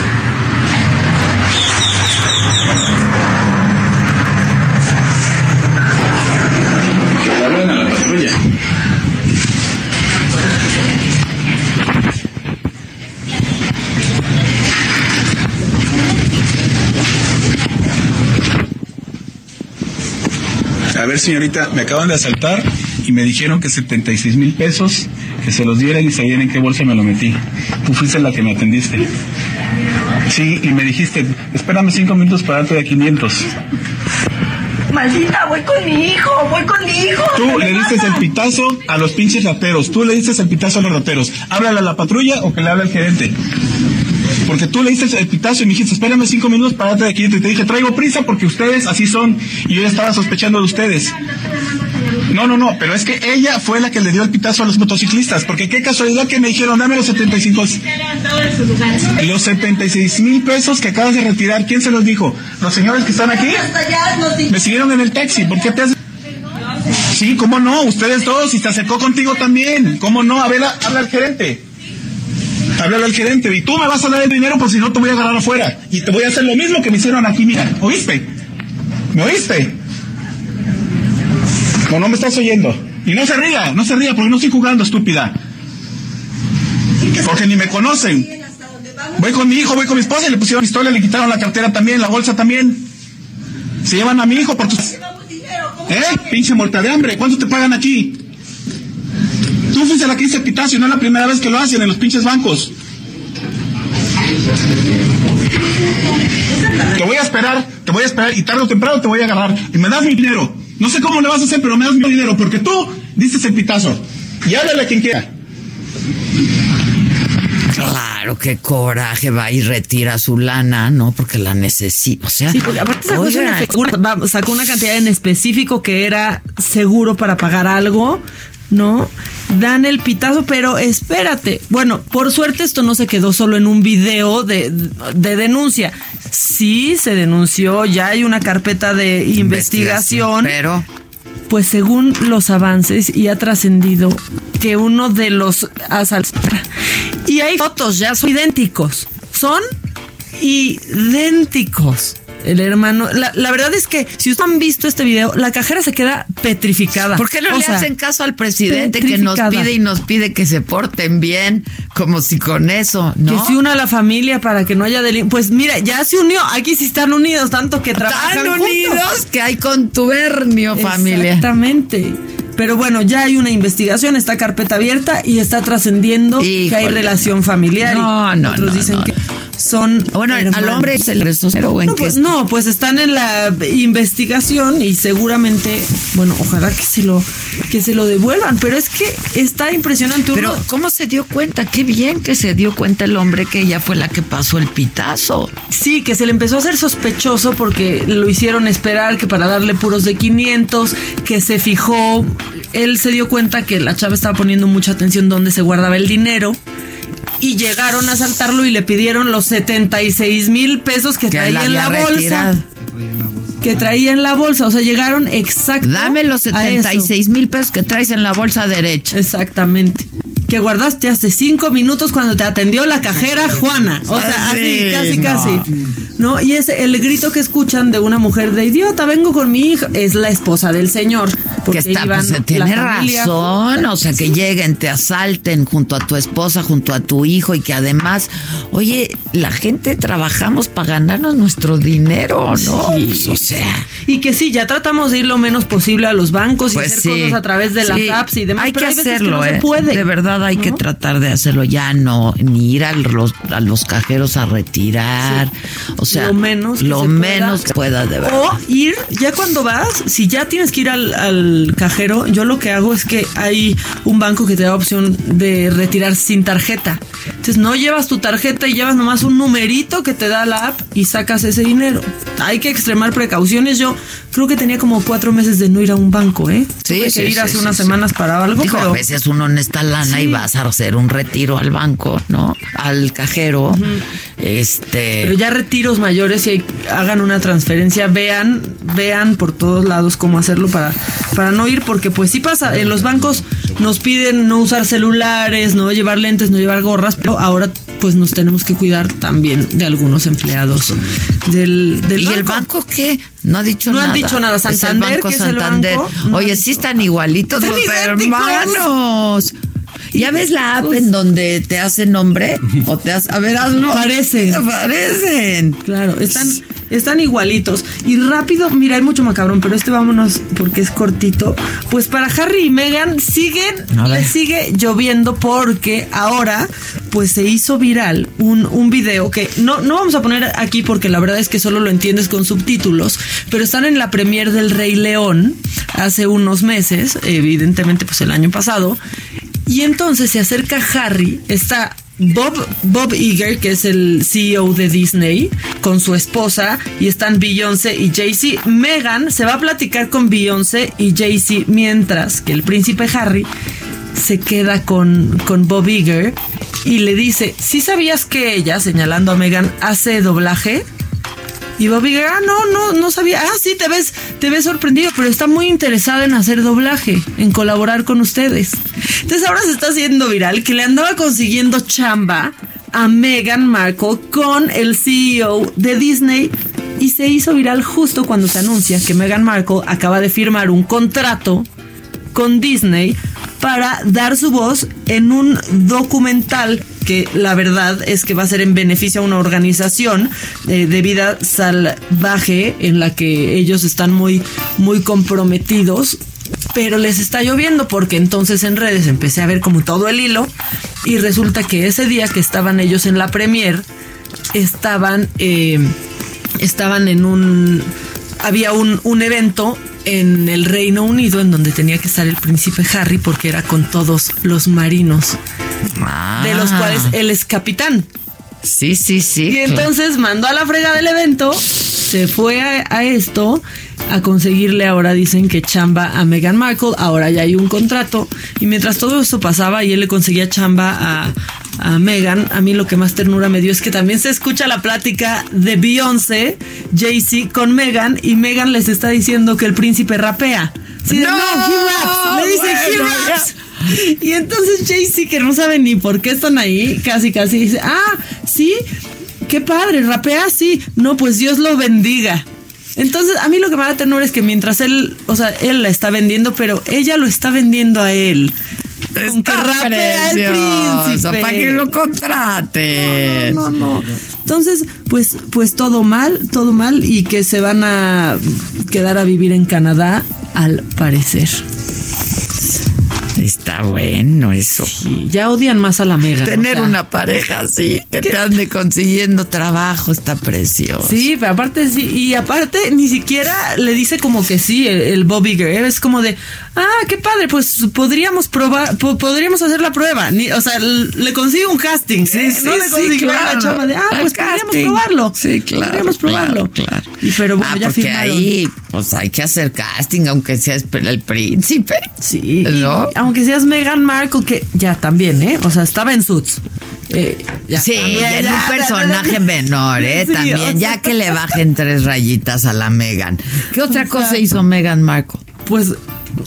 A ver, señorita, me acaban de asaltar y me dijeron que 76 mil pesos, que se los dieran y sabían en qué bolsa me lo metí. Tú fuiste la que me atendiste. Sí, y me dijiste, espérame cinco minutos para darte de 500. Maldita, voy con mi hijo, voy con mi hijo. Tú le diste el pitazo a los pinches rateros. Tú le diste el pitazo a los rateros. Háblale a la patrulla o que le hable al gerente. Porque tú le diste el pitazo y me dijiste, espérame cinco minutos para darte de 500. Y te dije, traigo prisa porque ustedes así son. Y yo ya estaba sospechando de ustedes. No, no, no, pero es que ella fue la que le dio el pitazo a los motociclistas, porque qué casualidad que me dijeron, dame los 75. Los 76 mil pesos que acabas de retirar, ¿quién se los dijo? ¿Los señores que están aquí? Me siguieron en el taxi, ¿por qué te haces? Sí, ¿cómo no? Ustedes dos, y se acercó contigo también. ¿Cómo no? A ver, habla al gerente. Habla al gerente. Y tú me vas a dar el dinero, por si no te voy a agarrar afuera. Y te voy a hacer lo mismo que me hicieron aquí, mira. ¿Oíste? ¿Me oíste? No, no me estás oyendo. Y no se ría, no se ría, porque no estoy jugando, estúpida. Porque ni me conocen. Voy con mi hijo, voy con mi esposa y le pusieron pistola, le quitaron la cartera también, la bolsa también. Se llevan a mi hijo por tus... ¿Eh? Pinche muerta de hambre. ¿Cuánto te pagan aquí? Tú fuiste la que hice pitazo y no es la primera vez que lo hacen en los pinches bancos. Te voy a esperar, te voy a esperar y tarde o temprano te voy a agarrar y me das mi dinero. No sé cómo le vas a hacer, pero me das mi dinero porque tú diste el pitazo. Y háblale a quien quiera. Claro, qué coraje, va y retira su lana, ¿no? Porque la necesita. O sea, sí, porque aparte sacó, una, sacó una cantidad en específico que era seguro para pagar algo, ¿no? Dan el pitazo, pero espérate. Bueno, por suerte esto no se quedó solo en un video de, de denuncia. Sí, se denunció, ya hay una carpeta de investigación, pero pues según los avances y ha trascendido que uno de los asaltos y hay fotos ya son idénticos, son idénticos el hermano. La, verdad es que si ustedes han visto este video, la cajera se queda petrificada. ¿Por qué no le hacen caso al presidente que nos pide y nos pide que se porten bien? Como si con eso, ¿no? Que se una a la familia para que no haya delito. Pues mira, ya se unió. Aquí sí están unidos, tanto que trabajan Están unidos que hay contubernio, familia. Exactamente. Pero bueno, ya hay una investigación, está carpeta abierta y está trascendiendo que hay relación familiar. No, no, Otros dicen que son. Bueno, al hombre es el resto cero, no, pues, no, pues están en la investigación y seguramente, bueno, ojalá que se lo que se lo devuelvan, pero es que está impresionante. Pero ¿cómo se dio cuenta? Qué bien que se dio cuenta el hombre que ella fue la que pasó el pitazo. Sí, que se le empezó a hacer sospechoso porque lo hicieron esperar que para darle puros de 500, que se fijó, él se dio cuenta que la chava estaba poniendo mucha atención donde se guardaba el dinero y llegaron a asaltarlo y le pidieron los 76 mil pesos que, traía en la bolsa. Que traía en la bolsa, o sea, llegaron exacto. Dame los 76 mil pesos que traes en la bolsa derecha. Exactamente. Que guardaste hace cinco minutos cuando te atendió la cajera Juana. O sea, así, casi, casi. ¿No? Y es el grito que escuchan de una mujer de idiota, vengo con mi hija, es la esposa del señor. que está, pues, tiene razón, o sea, que lleguen, te asalten junto a tu esposa, junto a tu hijo y que además, oye, la gente trabajamos para ganarnos nuestro dinero, ¿no? Pues, o sea. Y que sí, ya tratamos de ir lo menos posible a los bancos y pues hacer cosas a través de las apps y demás. Hay que hacerlo, ¿eh? puede. De verdad hay que tratar de hacerlo ya, no, ni ir a los, a los cajeros a retirar, o sea, lo menos lo menos que pueda de verdad. O ir, ya cuando vas, si ya tienes que ir al, al cajero, yo lo que hago es que hay un banco que te da opción de retirar sin tarjeta. Entonces no llevas tu tarjeta y llevas nomás un numerito que te da la app y sacas ese dinero. Hay que extremar precauciones. Yo creo que tenía como cuatro meses de no ir a un banco, ¿eh? Sí, Tuve que ir hace unas semanas para algo. Digo, a veces uno en esta lana y vas a hacer un retiro al banco, ¿no? Al cajero. Este. Pero ya retiros mayores y hagan una transferencia, vean, vean por todos lados cómo hacerlo para, para no ir, porque pues sí pasa, en los bancos nos piden no usar celulares, no llevar lentes, no llevar gorras, pero ahora pues nos tenemos que cuidar también de algunos empleados del, del ¿Y el banco qué? No ha dicho nada. No han dicho nada. Santander, es el banco Oye, sí están igualitos los hermanos. ¿Ya ves la app en donde te hace nombre? O te hace, a ver, hazlo. Parecen. Parecen. Claro, están, están igualitos. Y rápido, mira, hay mucho macabrón, pero este vámonos porque es cortito. Pues para Harry y Meghan siguen, les sigue lloviendo porque ahora pues se hizo viral un, un video que no, no vamos a poner aquí porque la verdad es que solo lo entiendes con subtítulos, pero están en la premier del Rey León hace unos meses, evidentemente pues el año pasado, y entonces se acerca Harry, está Bob, Bob que es el CEO de Disney, con su esposa, y están Beyoncé y Jay-Z. Megan se va a platicar con Beyoncé y Jay-Z, mientras que el príncipe Harry se queda con, con Bob Iger y le dice: ¿Sí sabías que ella, señalando a Megan, hace doblaje? Y Bobby, ah, no, no, no sabía. Ah, sí, te ves, te ves sorprendido, pero está muy interesada en hacer doblaje, en colaborar con ustedes. Entonces ahora se está haciendo viral que le andaba consiguiendo chamba a Meghan Markle con el CEO de Disney y se hizo viral justo cuando se anuncia que Meghan Markle acaba de firmar un contrato con Disney para dar su voz en un documental que la verdad es que va a ser en beneficio a una organización eh, de vida salvaje en la que ellos están muy, muy comprometidos. Pero les está lloviendo porque entonces en redes empecé a ver como todo el hilo y resulta que ese día que estaban ellos en la premier estaban, eh, estaban en un, había un, un evento en el Reino Unido en donde tenía que estar el príncipe Harry porque era con todos los marinos, de los cuales ah. él es capitán. Sí, sí, sí. Y entonces mandó a la frega del evento, se fue a, esto, a conseguirle ahora dicen que chamba a Meghan Markle, ahora ya hay un contrato. Y mientras todo esto pasaba y él le conseguía chamba a, a Megan, a mí lo que más ternura me dio es que también se escucha la plática de Beyoncé, Jay-Z con Megan y Megan les está diciendo que el príncipe rapea. Sí, no, he Le dice he raps. Y entonces Jay-Z, que no sabe ni por qué están ahí, casi casi dice, ah, sí, qué padre, rapea sí. No, pues Dios lo bendiga. Entonces, a mí lo que me da ternura es que mientras él, o sea, él la está vendiendo, pero ella lo está vendiendo a él. Está príncipe. Para que lo contrate. No, no, no, Entonces, pues, pues todo mal, todo mal y que se van a quedar a vivir en Canadá, al parecer. Está bueno eso. ya odian más a la mega. Tener una pareja así, que te ande consiguiendo trabajo, está precioso. Sí, pero aparte sí, y aparte ni siquiera le dice como que sí, el, Bobby Girl, es como de, ah, qué padre, pues podríamos probar, podríamos hacer la prueba. o sea, le consigue un casting, sí, ¿eh? sí, no le consigue la chava de, ah, pues podríamos probarlo. Sí, claro. Podríamos probarlo. Claro, Y, pero bueno, ah, ya porque ahí, pues hay que hacer casting, aunque sea el príncipe. Sí. ¿No? Aunque seas Meghan Markle, que ya también, ¿eh? O sea, estaba en Suits. Eh, sí, ya, un personaje menor, ¿eh? también, ya que le bajen tres rayitas a la Meghan. ¿Qué otra cosa hizo Meghan Markle? Pues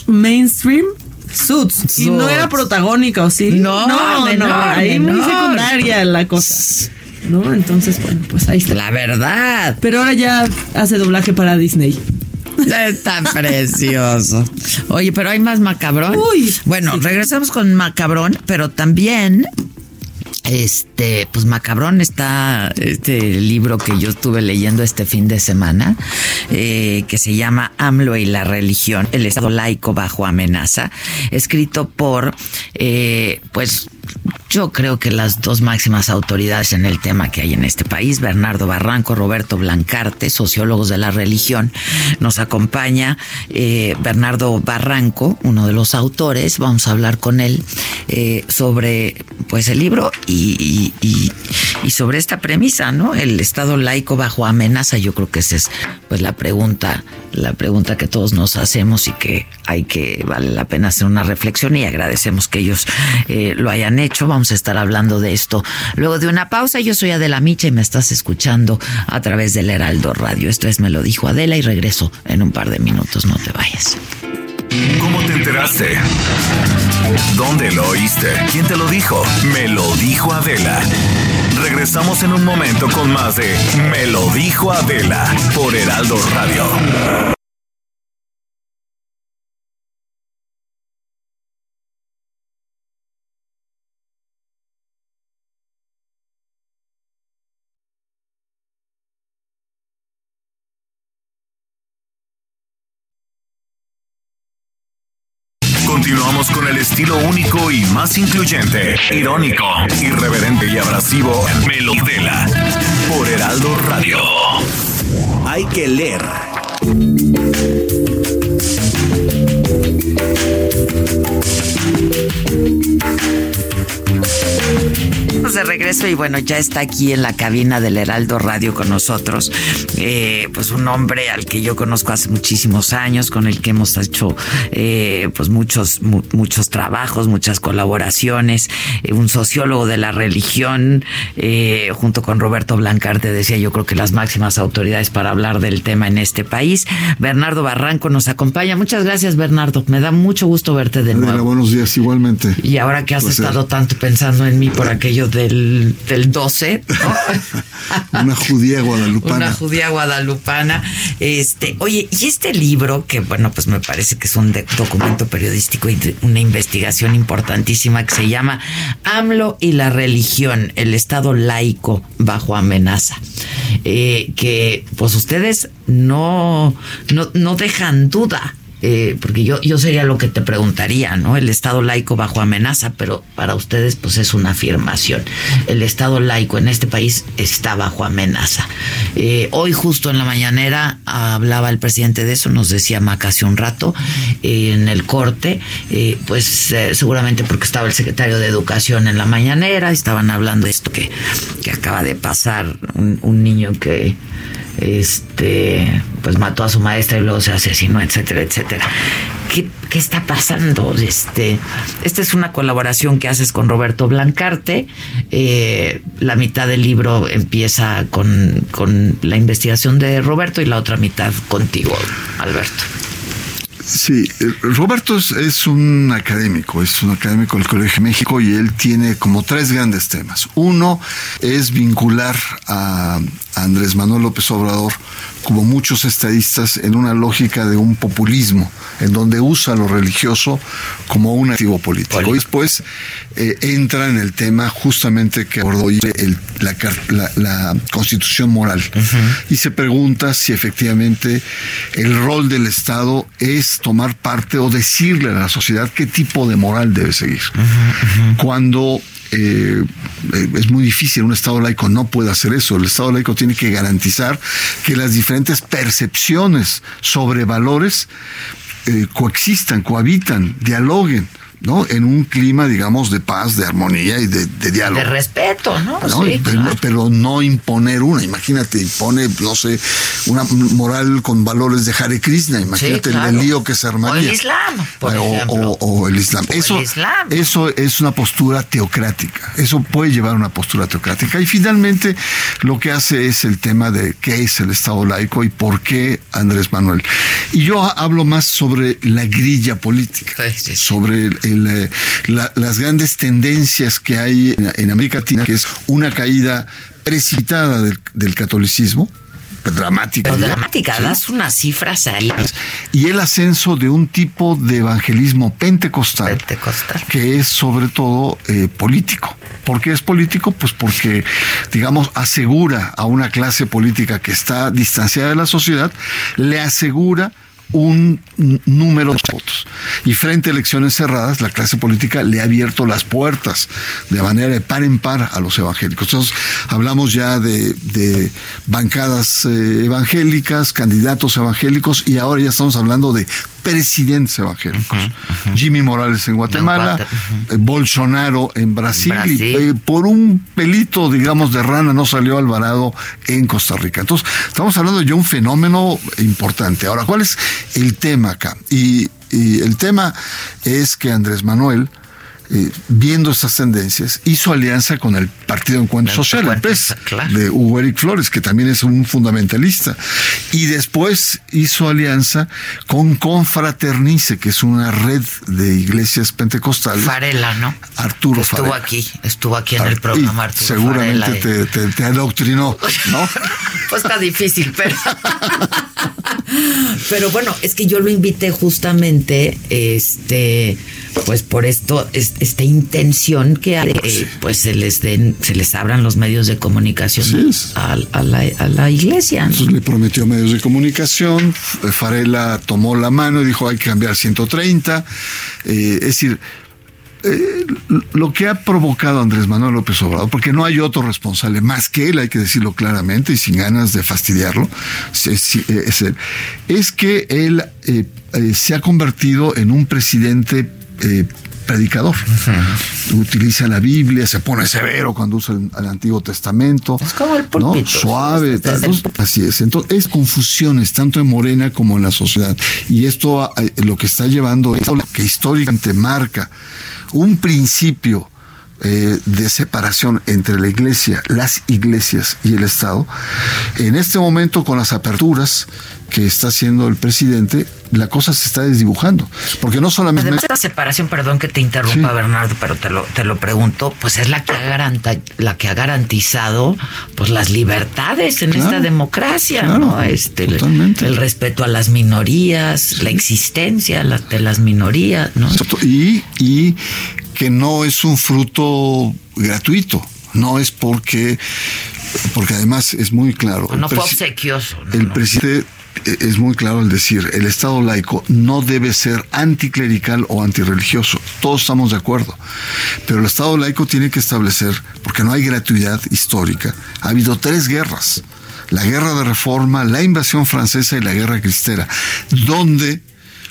mainstream Suits. Y no era protagónica, ¿o sí? No, no, no. Ahí muy secundaria la cosa. ¿No? Entonces, bueno, pues ahí está. La verdad. Pero ahora ya hace doblaje para Disney. Está precioso. Oye, pero hay más macabrón. Uy, bueno, regresamos con macabrón, pero también este, pues macabrón está este libro que yo estuve leyendo este fin de semana, eh, que se llama AMLO y la religión, el Estado laico bajo amenaza, escrito por, eh, pues, yo creo que las dos máximas autoridades en el tema que hay en este país, Bernardo Barranco, Roberto Blancarte, sociólogos de la religión, nos acompaña eh, Bernardo Barranco, uno de los autores, vamos a hablar con él eh, sobre pues el libro y, y, sobre esta premisa, ¿no? El Estado laico bajo amenaza, yo creo que esa es pues la pregunta, la pregunta que todos nos hacemos y que hay que, vale la pena hacer una reflexión y agradecemos que ellos eh, lo hayan hecho. Vamos a estar hablando de esto luego de una pausa. Yo soy Adela Micha y me estás escuchando a través del Heraldo Radio. Esto es Me lo dijo Adela y regreso en un par de minutos. No te vayas. ¿Cómo te enteraste? ¿Dónde lo oíste? ¿Quién te lo dijo? Me lo dijo Adela. Regresamos en un momento con más de Me lo dijo Adela por Heraldo Radio. Continuamos con el estilo único y más incluyente, irónico, irreverente y abrasivo Melodela por Heraldo Radio. Hay que leer. De regreso y bueno, ya está aquí en la cabina del Heraldo Radio con nosotros, eh, pues un hombre al que yo conozco hace muchísimos años, con el que hemos hecho eh, pues muchos, muchos trabajos, muchas colaboraciones, eh, un sociólogo de la religión, junto con Roberto Blancarte, decía yo creo que las máximas autoridades para hablar del tema en este país. Bernardo Barranco nos acompaña. Muchas gracias, Bernardo. Me da mucho gusto verte de nuevo. buenos días, igualmente. Y ahora que has estado tanto pensando en mí por aquello del, del 12. Una judía guadalupana. Una judía guadalupana. Este, oye, y este libro, que bueno, pues me parece que es un documento periodístico y una investigación importantísima que se llama AMLO y la religión, el Estado laico bajo amenaza. Eh, que pues ustedes no, no, no dejan duda eh, porque yo, yo sería lo que te preguntaría, ¿no? El Estado laico bajo amenaza, pero para ustedes pues es una afirmación. El Estado laico en este país está bajo amenaza. Eh, hoy justo en la mañanera hablaba el presidente de eso, nos decía Maca hace un rato en el corte, eh, pues seguramente porque estaba el secretario de Educación en la mañanera, estaban hablando de esto que, que acaba de pasar, un niño que este, pues mató a su maestra y luego se asesinó, etcétera, etcétera. ¿Qué, está pasando? Este, esta es una colaboración que haces con Roberto Blancarte. Eh, la mitad del libro empieza con, con la investigación de Roberto y la otra mitad contigo, Alberto. Sí, eh, Roberto es, un académico, es un académico del Colegio México y él tiene como tres grandes temas. Uno es vincular a Andrés Manuel López Obrador como muchos estadistas, en una lógica de un populismo, en donde usa lo religioso como un activo político. Y después eh, entra en el tema justamente que abordó el, la, constitución moral. Y se pregunta si efectivamente el rol del Estado es tomar parte o decirle a la sociedad qué tipo de moral debe seguir. Cuando eh, es muy difícil, un Estado laico no puede hacer eso. El Estado laico tiene que garantizar que las diferentes percepciones sobre valores eh, coexistan, cohabitan, dialoguen. ¿No? En un clima, digamos, de paz, de armonía y de, diálogo. De respeto, ¿no? pero, no imponer una. Imagínate, impone, no sé, una moral con valores de Hare Krishna. Imagínate el lío que se armaría. O el Islam, por o, el Islam. eso, eso es una postura teocrática. Eso puede llevar a una postura teocrática. Y finalmente, lo que hace es el tema de qué es el Estado laico y por qué Andrés Manuel. Y yo hablo más sobre la grilla política, sobre el eh, las grandes tendencias que hay en, América Latina, que es una caída precipitada del, catolicismo, dramática. dramática, das unas cifras ahí. Y el ascenso de un tipo de evangelismo pentecostal, que es sobre todo eh, político. ¿Por qué es político? Pues porque, digamos, asegura a una clase política que está distanciada de la sociedad, le asegura un número de votos. Y frente a elecciones cerradas, la clase política le ha abierto las puertas de manera de par en par a los evangélicos. Entonces, hablamos ya de, bancadas eh, evangélicas, candidatos evangélicos, y ahora ya estamos hablando de presidentes evangélicos. Jimmy Morales en Guatemala, eh, Bolsonaro en Brasil, y eh, por un pelito, digamos, de rana no salió Alvarado en Costa Rica. Entonces, estamos hablando de un fenómeno importante. Ahora, ¿cuál es el tema acá? y el tema es que Andrés Manuel eh, viendo estas tendencias, hizo alianza con el Partido Encuentro Social, el PES, de Hugo Eric Flores, que también es un fundamentalista. Y después hizo alianza con Confraternice, que es una red de iglesias pentecostales. Farela, ¿no? Arturo estuvo aquí, estuvo aquí en el programa Arturo Seguramente te, te, adoctrinó, ¿no? pues está difícil, pero... pero bueno, es que yo lo invité justamente, este pues por esto, esta intención que eh, pues se les den, se les abran los medios de comunicación a, la, iglesia. Entonces le prometió medios de comunicación, Farela tomó la mano y dijo hay que cambiar 130, eh, es decir, eh, lo que ha provocado Andrés Manuel López Obrador, porque no hay otro responsable más que él, hay que decirlo claramente y sin ganas de fastidiarlo, es, es que él se ha convertido en un presidente eh, predicador. Utiliza la Biblia, se pone severo cuando usa el, Antiguo Testamento. Es como el pulpito, Suave. así es. Entonces, es confusiones tanto en Morena como en la sociedad. Y esto eh, lo que está llevando es que históricamente marca un principio eh, de separación entre la iglesia, las iglesias y el Estado. En este momento, con las aperturas que está haciendo el presidente, la cosa se está desdibujando. Porque no solamente. Además, esta separación, perdón que te interrumpa, Bernardo, pero te lo, te lo pregunto, pues es la que ha, garanta, la que ha garantizado pues las libertades en esta democracia, ¿no? Este, el, respeto a las minorías, la existencia de las minorías, ¿no? Y, y que no es un fruto gratuito. No es porque, porque además es muy claro. No fue obsequioso. el presidente es muy claro el decir, el Estado laico no debe ser anticlerical o antirreligioso. Todos estamos de acuerdo. Pero el Estado laico tiene que establecer, porque no hay gratuidad histórica, ha habido tres guerras. La guerra de reforma, la invasión francesa y la guerra cristera, donde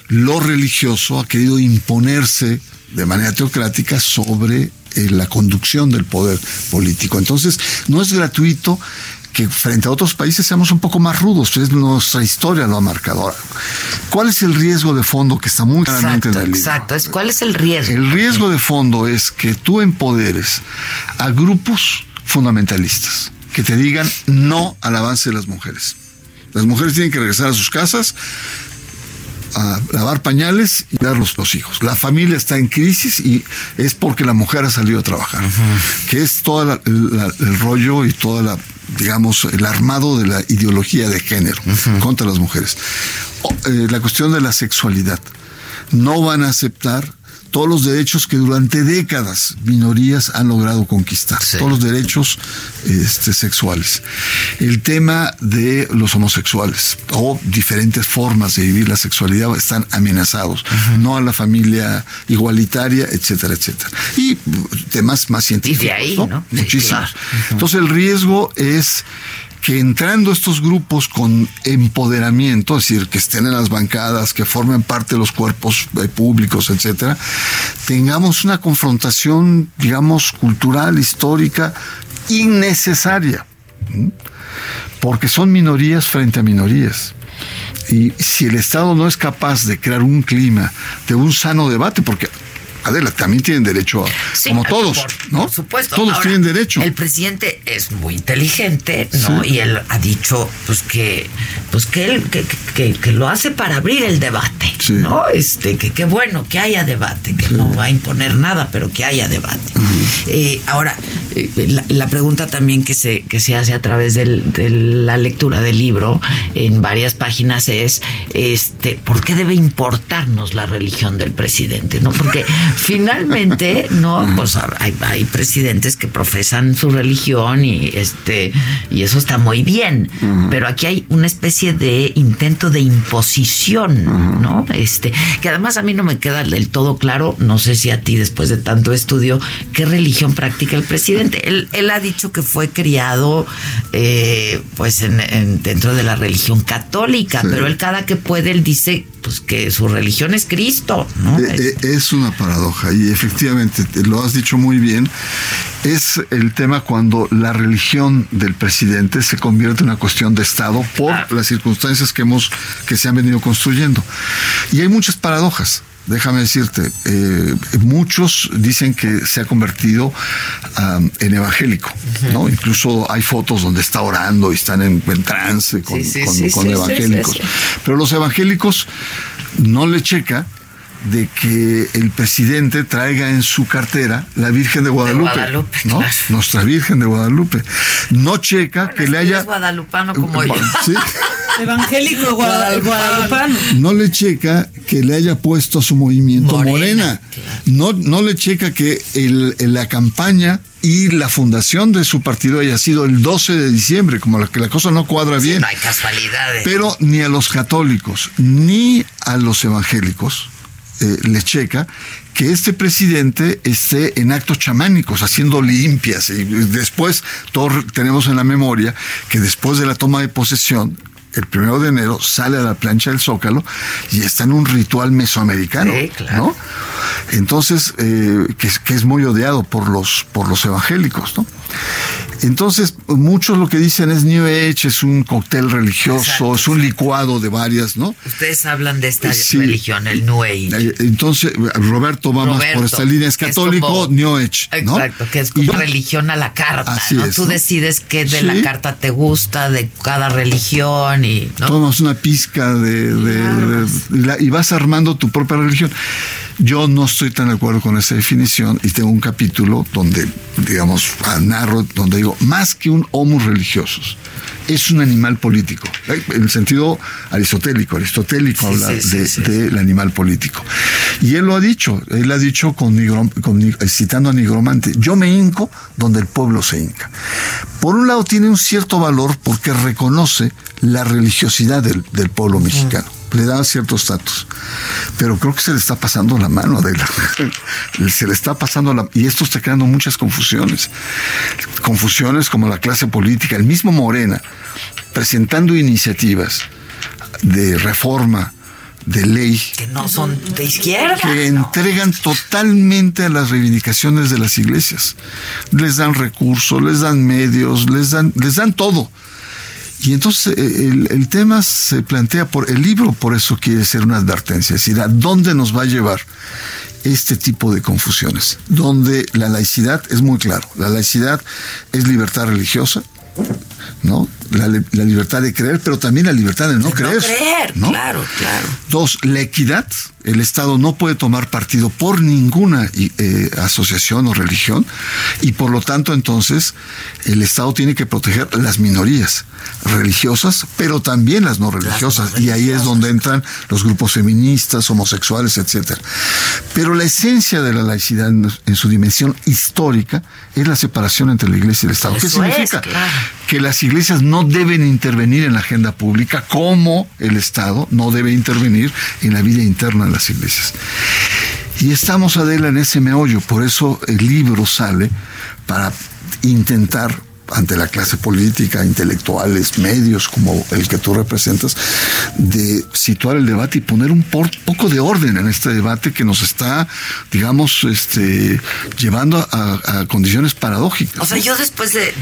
lo religioso ha querido imponerse de manera teocrática sobre eh, la conducción del poder político. Entonces, no es gratuito que frente a otros países seamos un poco más rudos. Es nuestra historia lo ha marcado. ¿cuál es el riesgo de fondo que está muy claramente en el libro? Exacto, ¿cuál es el riesgo? El riesgo de fondo es que tú empoderes a grupos fundamentalistas que te digan no al avance de las mujeres. Las mujeres tienen que regresar a sus casas, a lavar pañales y dar los, hijos. La familia está en crisis y es porque la mujer ha salido a trabajar, que es todo el rollo y toda la digamos, el armado de la ideología de género contra las mujeres. Eh, la cuestión de la sexualidad. No van a aceptar todos los derechos que durante décadas minorías han logrado conquistar, todos los derechos este, sexuales. El tema de los homosexuales o diferentes formas de vivir la sexualidad están amenazados, no a la familia igualitaria, etcétera, etcétera. Y temas más científicos. Y de ahí, ¿no? Muchísimos. Entonces el riesgo es que entrando estos grupos con empoderamiento, es decir, que estén en las bancadas, que formen parte de los cuerpos eh, públicos, etcétera, tengamos una confrontación, digamos, cultural, histórica, innecesaria, porque son minorías frente a minorías. Y si el Estado no es capaz de crear un clima de un sano debate, porque Adela, también tienen derecho a, como todos, ¿no? Por supuesto. Todos tienen derecho. El presidente es muy inteligente, ¿no? Y él ha dicho, pues que, pues que él, que, que, lo hace para abrir el debate, ¿no? Este, que qué bueno que haya debate, que no va a imponer nada, pero que haya debate. Eh, ahora, eh, la, pregunta también que se, que se hace a través de la lectura del libro en varias páginas es, este, ¿por qué debe importarnos la religión del presidente? ¿No? Porque finalmente, no, pues hay, hay presidentes que profesan su religión y este, y eso está muy bien, pero aquí hay una especie de intento de imposición, ¿no? Este, que además a mí no me queda del todo claro, no sé si a ti después de tanto estudio, qué religión practica el presidente. Él, él ha dicho que fue criado eh, pues en, dentro de la religión católica, pero él cada que puede, él dice pues que su religión es Cristo, ¿no? Eh, eh, es una paradoja y efectivamente lo has dicho muy bien. Es el tema cuando la religión del presidente se convierte en una cuestión de Estado por las circunstancias que hemos que se han venido construyendo. Y hay muchas paradojas déjame decirte, eh, muchos dicen que se ha convertido en evangélico, ¿no? Incluso hay fotos donde está orando y están en, trance con, evangélicos. Pero los evangélicos no le checa de que el presidente traiga en su cartera la Virgen de Guadalupe, ¿no? Nuestra Virgen de Guadalupe. No checa que le haya guadalupano como yo. Evangélico guadalupano. No le checa que le haya puesto a su movimiento Morena. No, no le checa que el, la campaña y la fundación de su partido haya sido el 12 de diciembre, como la que la cosa no cuadra bien. No hay casualidades. Pero ni a los católicos ni a los evangélicos eh, le checa que este presidente esté en actos chamánicos, haciendo limpias. Y después, todos tenemos en la memoria que después de la toma de posesión, el primero de enero sale a la plancha del Zócalo y está en un ritual mesoamericano, ¿no? Entonces, eh, que, que, es muy odiado por los, por los evangélicos, ¿no? Entonces, muchos lo que dicen es New Age, es un cóctel religioso, es un licuado de varias, ¿no? Ustedes hablan de esta religión, el New Age. Eh, entonces, Roberto va más por esta línea, es católico, New Age. ¿no? Exacto, que es como religión a la carta, ¿no? Tú decides qué de la carta te gusta, de cada religión y... ¿no? Tomas una pizca de... y vas armando tu propia religión. Yo no estoy tan de acuerdo con esa definición y tengo un capítulo donde, digamos, narro, donde digo, más que un homo religiosos, es un animal político, ¿eh? en el sentido aristotélico. Aristotélico habla del animal político. Y él lo ha dicho, él ha dicho con, citando a Nigromante, yo me hinco donde el pueblo se hinca. Por un lado tiene un cierto valor porque reconoce la religiosidad del, pueblo mexicano le da cierto estatus. Pero creo que se le está pasando la mano Adela. se le está pasando la... Y esto está creando muchas confusiones. Confusiones como la clase política, el mismo Morena, presentando iniciativas de reforma, de ley. Que no son de izquierda. Que entregan totalmente a las reivindicaciones de las iglesias. Les dan recursos, les dan medios, les dan, les dan todo y entonces eh, el, tema se plantea por el libro, por eso quiere ser una advertencia, es decir, ¿a dónde nos va a llevar este tipo de confusiones? Donde la laicidad es muy claro, la laicidad es libertad religiosa, ¿no? La, libertad de creer, pero también la libertad de no creer. No creer, claro, claro. Dos, la equidad. El Estado no puede tomar partido por ninguna eh, asociación o religión y por lo tanto entonces el Estado tiene que proteger las minorías religiosas, pero también las no religiosas. y ahí es donde entran los grupos feministas, homosexuales, etcétera. Pero la esencia de la laicidad en, su dimensión histórica es la separación entre la Iglesia y el Estado. ¿Qué significa? Que las iglesias no deben intervenir en la agenda pública como el Estado no debe intervenir en la vida interna de las iglesias. Y estamos, Adela, en ese meollo, por eso el libro sale para intentar ante la clase política, intelectuales, medios como el que tú representas, de situar el debate y poner un poco de orden en este debate que nos está, digamos, este, llevando a, condiciones paradójicas. O sea, yo después de,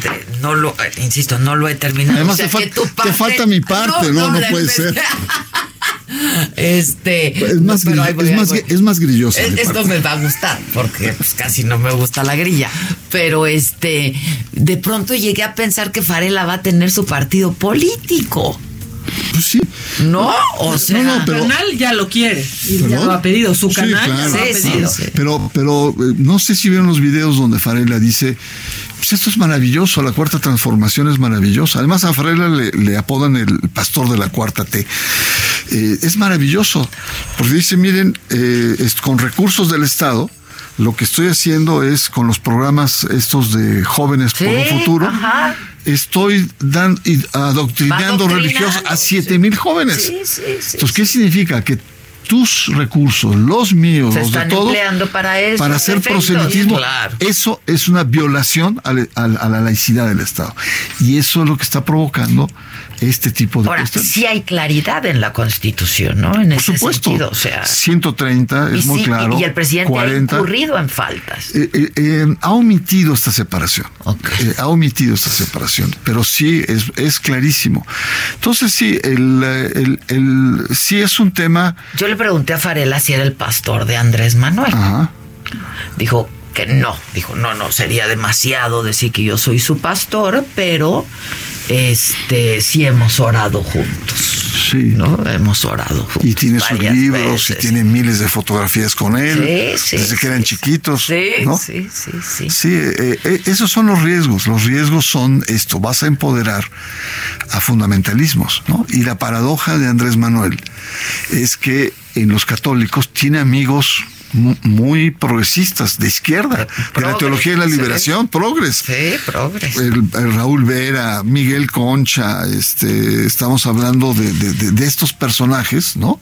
no lo, eh, insisto, no lo he terminado. Además, te, falta mi parte, no, no, puede ser. Este. Es más, es, más es más grillosa. esto me va a gustar, porque pues, casi no me gusta la grilla. Pero este, de pronto llegué a pensar que Farela va a tener su partido político. Pues sí, No, o sea, su canal ya lo quiere y ya lo ha pedido. Su canal ya lo ha pedido. Pero, pero eh, no sé si vieron los videos donde Farela dice pues esto es maravilloso, la cuarta transformación es maravillosa. Además a Farela le, apodan el pastor de la cuarta T. Eh, es maravilloso, porque dice, miren, eh, con recursos del Estado, lo que estoy haciendo es con los programas estos de jóvenes por un futuro. Estoy dan, adoctrinando religiosos a siete mil jóvenes. Entonces, ¿qué significa? Que tus recursos, los míos, los de todos, para, eso, para hacer proselitismo. Eso es una violación a, la laicidad del Estado. Y eso es lo que está provocando este tipo de Ahora, sí hay claridad en la Constitución, ¿no? En Por supuesto. o sea, 130 es muy claro. Y el presidente ha incurrido en faltas. Eh, eh, eh, ha omitido esta separación. ha omitido esta separación, pero sí es, es clarísimo. Entonces sí, el, el, el, sí es un tema... Yo le pregunté a Farela si era el pastor de Andrés Manuel. Ajá. Dijo, que no, dijo, no, no, sería demasiado decir que yo soy su pastor, pero este sí hemos orado juntos. Sí. ¿no? Hemos orado juntos. Y tiene sus libros y tiene miles de fotografías con él. Sí, sí, desde que eran chiquitos. Sí, sí, sí, sí. Sí, eh, eh, esos son los riesgos. Los riesgos son esto, vas a empoderar a fundamentalismos, ¿no? Y la paradoja de Andrés Manuel es que en los católicos tiene amigos muy progresistas, de izquierda, de la teología de la liberación, progres. Sí, progres. El, Raúl Vera, Miguel Concha, este, estamos hablando de, de, estos personajes, ¿no?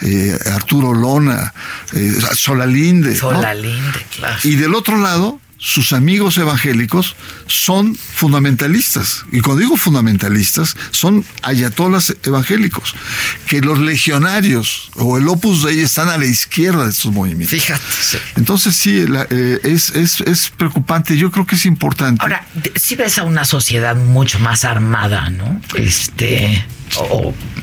Eh, Arturo Lona, eh, Solalinde. Solalinde, claro. Y del otro lado, sus amigos evangélicos son fundamentalistas. Y cuando digo fundamentalistas, son ayatolas evangélicos. Que los legionarios o el opus de ellos están a la izquierda de estos movimientos. Fíjate. Entonces sí, eh, es, es, es, preocupante. Yo creo que es importante. Ahora, si ves a una sociedad mucho más armada, ¿no? Este...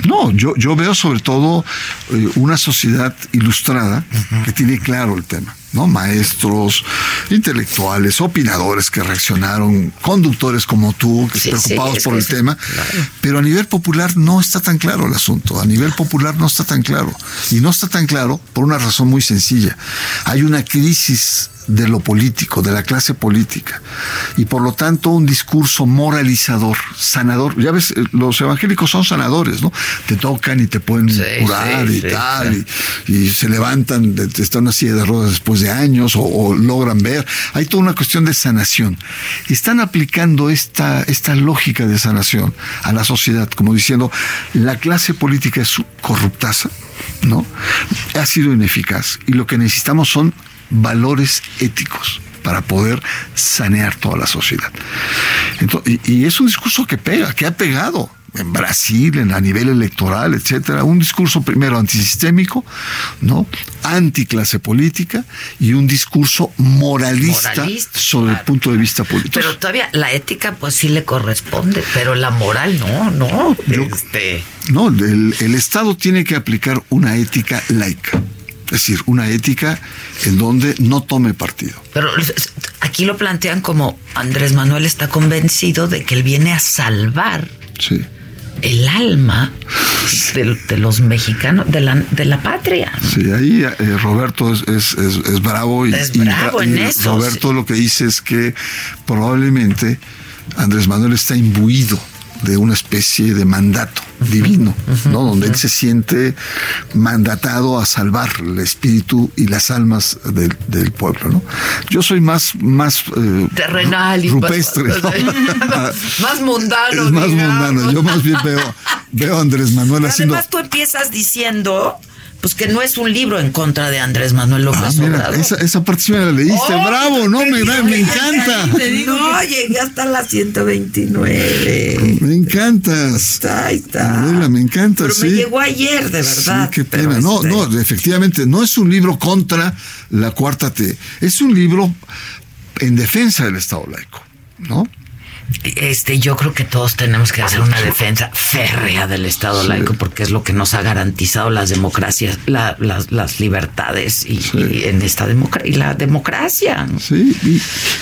No, yo, yo veo sobre todo eh, una sociedad ilustrada que tiene claro el tema. ¿no? Maestros, intelectuales, opinadores que reaccionaron, conductores como tú, que preocupados por el tema, pero a nivel popular no está tan claro el asunto, a nivel popular no está tan claro. Y no está tan claro por una razón muy sencilla. Hay una crisis de lo político, de la clase política. Y por lo tanto un discurso moralizador, sanador. Ya ves, eh, los evangélicos son sanadores, ¿no? Te tocan y te pueden curar y tal, y, se levantan, están en una silla de ruedas después de años o, logran ver. Hay toda una cuestión de sanación. Están aplicando esta, esta lógica de sanación a la sociedad, como diciendo, la clase política es corruptaza, ¿no? Ha sido ineficaz y lo que necesitamos son valores éticos para poder sanear toda la sociedad. y, es un discurso que pega, que ha pegado en Brasil, en a nivel electoral, etcétera, un discurso primero antisistémico, ¿no? Anticlase política y un discurso moralista, sobre el punto de vista político. Pero todavía la ética pues sí le corresponde, pero la moral no, no. Este. No, el, el Estado tiene que aplicar una ética laica. Es decir, una ética en donde no tome partido. Pero aquí lo plantean como Andrés Manuel está convencido de que él viene a salvar el alma de, los mexicanos, de la, de la patria. Sí, ahí eh, Roberto es, es, bravo y, es bravo en eso, Roberto lo que dice es que probablemente Andrés Manuel está imbuido de una especie de mandato divino, ¿no? Donde él se siente mandatado a salvar el espíritu y las almas del, pueblo, ¿no? Yo soy más, más eh, terrenal y rupestre, más, mundano. Es más mundano. Yo más bien veo, veo a Andrés Manuel haciendo. Además, tú empiezas diciendo pues que no es un libro en contra de Andrés Manuel López ah, mira, Esa, esa parte sí me la leíste, oh, bravo, no, me, me encanta. no, llegué hasta la 129. Me encantas. Ahí está. me encanta, Pero me llegó ayer, de verdad. Sí, qué pena. No, este no, efectivamente, no es un libro contra la cuarta T, es un libro en defensa del Estado laico, ¿no? Este, yo creo que todos tenemos que hacer una defensa férrea del Estado laico porque es lo que nos ha garantizado las democracias, las, libertades y, en esta democracia y la democracia. Sí,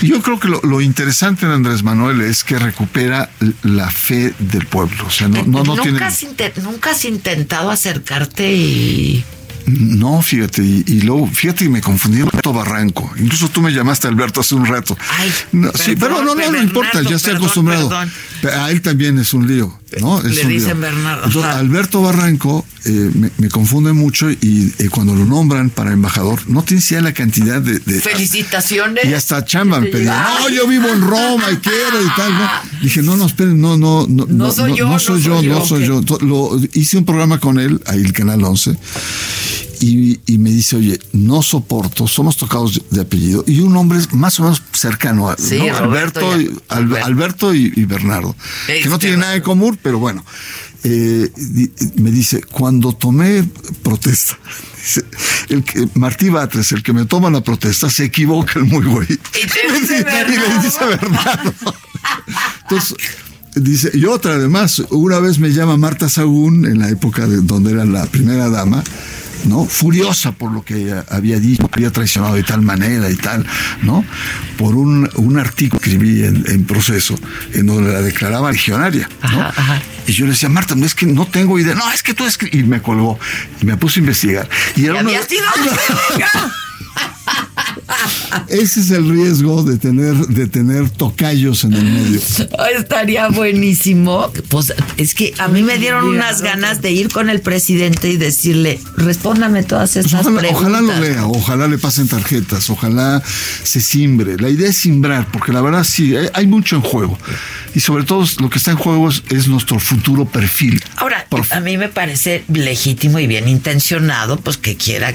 y yo creo que lo, interesante de Andrés Manuel es que recupera la fe del pueblo. O sea, no, no, no ¿Nunca, has nunca has intentado acercarte y no, fíjate, y, luego, fíjate que me confundí Alberto Barranco. Incluso tú me llamaste Alberto hace un rato. Ay, sí, pero no, no, no importa, ya estoy acostumbrado. A él también es un lío, ¿no? Le dicen Bernardo. Alberto Barranco eh, me, confunde mucho y eh, cuando lo nombran para embajador, no tiene idea la cantidad de, Felicitaciones. Y hasta chamba me pedía, no, yo vivo en Roma y quiero y tal, ¿no? Dije, no, no, esperen, no, no, no, no, soy yo, no soy yo, no soy yo. Lo, hice un programa con él, ahí el Canal 11, y, me dice, oye, no soporto, somos tocados de apellido, y un hombre más o menos cercano a Alberto, y, Alberto y, Bernardo, que no tiene nada en común, pero bueno. Eh, me dice, cuando tomé protesta, el que, Martí Batres, el que me toma la protesta, se equivoca el muy güey. Y, le dice Bernardo. Entonces, dice, y otra además, una vez me llama Marta Sagún, en la época de donde era la primera dama, ¿no? Furiosa por lo que había dicho, había traicionado de tal manera y tal, ¿no? Por un, artículo que escribí en, proceso, en donde la declaraba legionaria, Y yo le decía, Marta, no es que no tengo idea, no, es que tú escribes, y me colgó, y me puse a investigar. Y era una... Ese es el riesgo de tener, de tener tocayos en el medio. Estaría buenísimo. Pues es que a mí me dieron unas ganas de ir con el presidente y decirle, respóndame todas estas preguntas. Ojalá lo lea, ojalá le pasen tarjetas, ojalá se simbre. La idea es simbrar, porque la verdad sí, hay, mucho en juego. Y sobre todo lo que está en juego es, nuestro futuro perfil. Ahora, a mí me parece legítimo y bien intencionado, pues que quiera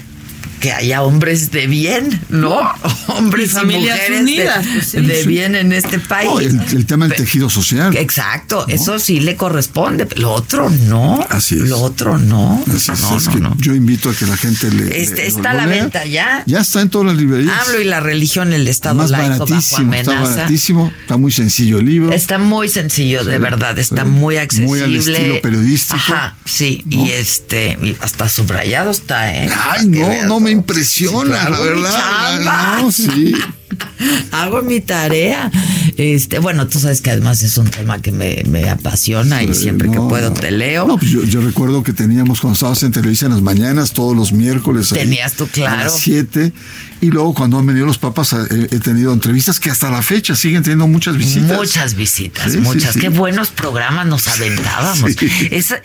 que haya hombres de bien, ¿no? Hombres y, mujeres unidas, de, pues bien en este país. el, tema del tejido social. Exacto, eso sí le corresponde. Lo otro no. Así es. Lo otro no. Así es, no, Yo invito a que la gente le. Este, está a la venta ya. Ya está en todas las librerías. Hablo y la religión, el Estado Más laico baratísimo, bajo amenaza. Está baratísimo, está muy sencillo el libro. Está muy sencillo, de verdad, está muy accesible. Muy al estilo periodístico. Ajá, sí, y este, hasta subrayado está, ¿eh? Ay, no, no me impresiona, la verdad. No, sí. Hago mi tarea. Este, bueno, tú sabes que además es un tema que me, apasiona y siempre que puedo te leo. No, pues yo, recuerdo que teníamos cuando estabas en televisión en las mañanas, todos los miércoles. Tenías tú, claro. A las siete y luego cuando han venido los papas he, tenido entrevistas que hasta la fecha siguen teniendo muchas visitas. Muchas visitas, muchas. Qué buenos programas nos aventábamos. Esa,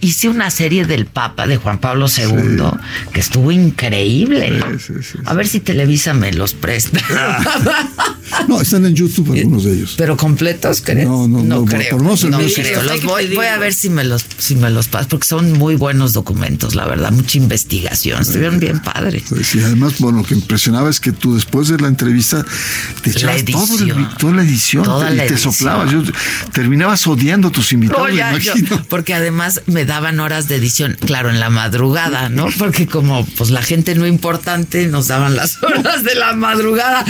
hice una serie del Papa de Juan Pablo II que estuvo increíble. A ver si Televisa me los presta. no, están en YouTube algunos de ellos. ¿Pero completos, crees? No, no, no, creo. no, creo. Los voy, voy, a ver si me los, si me los paso, porque son muy buenos documentos, la verdad. Mucha investigación. Estuvieron bien padres. Sí, además, bueno, que impresionante es que tú después de la entrevista te echabas toda la edición y te soplabas. Yo, terminabas odiando a tus invitados, porque además me daban horas de edición, claro, en la madrugada, ¿no? Porque como pues la gente no importante nos daban las horas de la madrugada,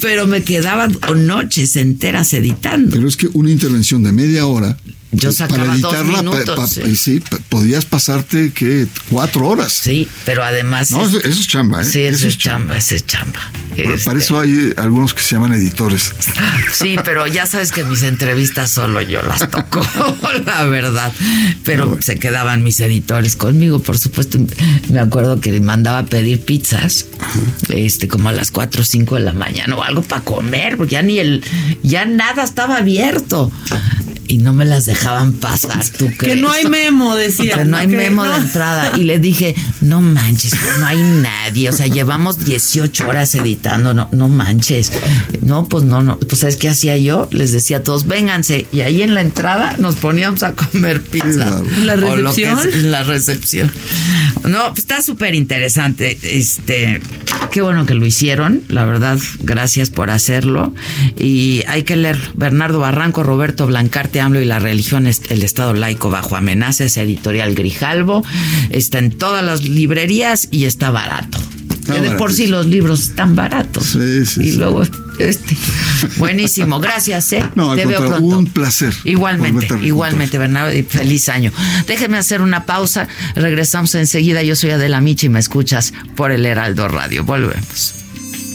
pero me quedaban noches enteras editando. Pero es que una intervención de media hora yo sacaba para editarla, dos minutos, sí. podías pasarte que cuatro horas. Sí, pero además. No, eso es chamba, ¿eh? Sí, eso, es chamba, eso es chamba. Para este eso hay algunos que se llaman editores. Sí, pero ya sabes que mis entrevistas solo yo las toco, la verdad. Pero se quedaban mis editores conmigo, por supuesto. Me acuerdo que mandaba a pedir pizzas, este, como a las cuatro o cinco de la mañana o algo para comer, porque ya ni el, ya nada estaba abierto y no me las dejaban pasar. ¿tú crees? Que no hay memo, decía. Que no hay memo de entrada. Y le dije, no manches, no hay nadie. O sea, llevamos 18 horas editando, no, no manches. No, pues no, no. Pues ¿sabes qué hacía yo? Les decía a todos, vénganse. Y ahí en la entrada nos poníamos a comer pizza. ¿La recepción? la recepción. No, pues está súper interesante. Este, qué bueno que lo hicieron. La verdad, gracias por hacerlo. Y hay que leer Bernardo Barranco, Roberto Blancarte y la religión, el Estado laico bajo amenaza, es editorial Grijalvo, está en todas las librerías y está barato. que de por sí los libros están baratos. Sí, sí. Y luego este. Buenísimo, gracias, ¿eh? No, Te veo pronto. Un placer. Igualmente, igualmente, Bernardo, y feliz año. Déjeme hacer una pausa. Regresamos enseguida. Yo soy Adela Michi y me escuchas por el Heraldo Radio. Volvemos.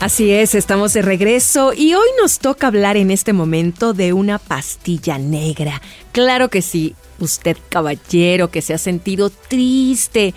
Así es, estamos de regreso y hoy nos toca hablar en este momento de una pastilla negra. Claro que sí, usted caballero que se ha sentido triste,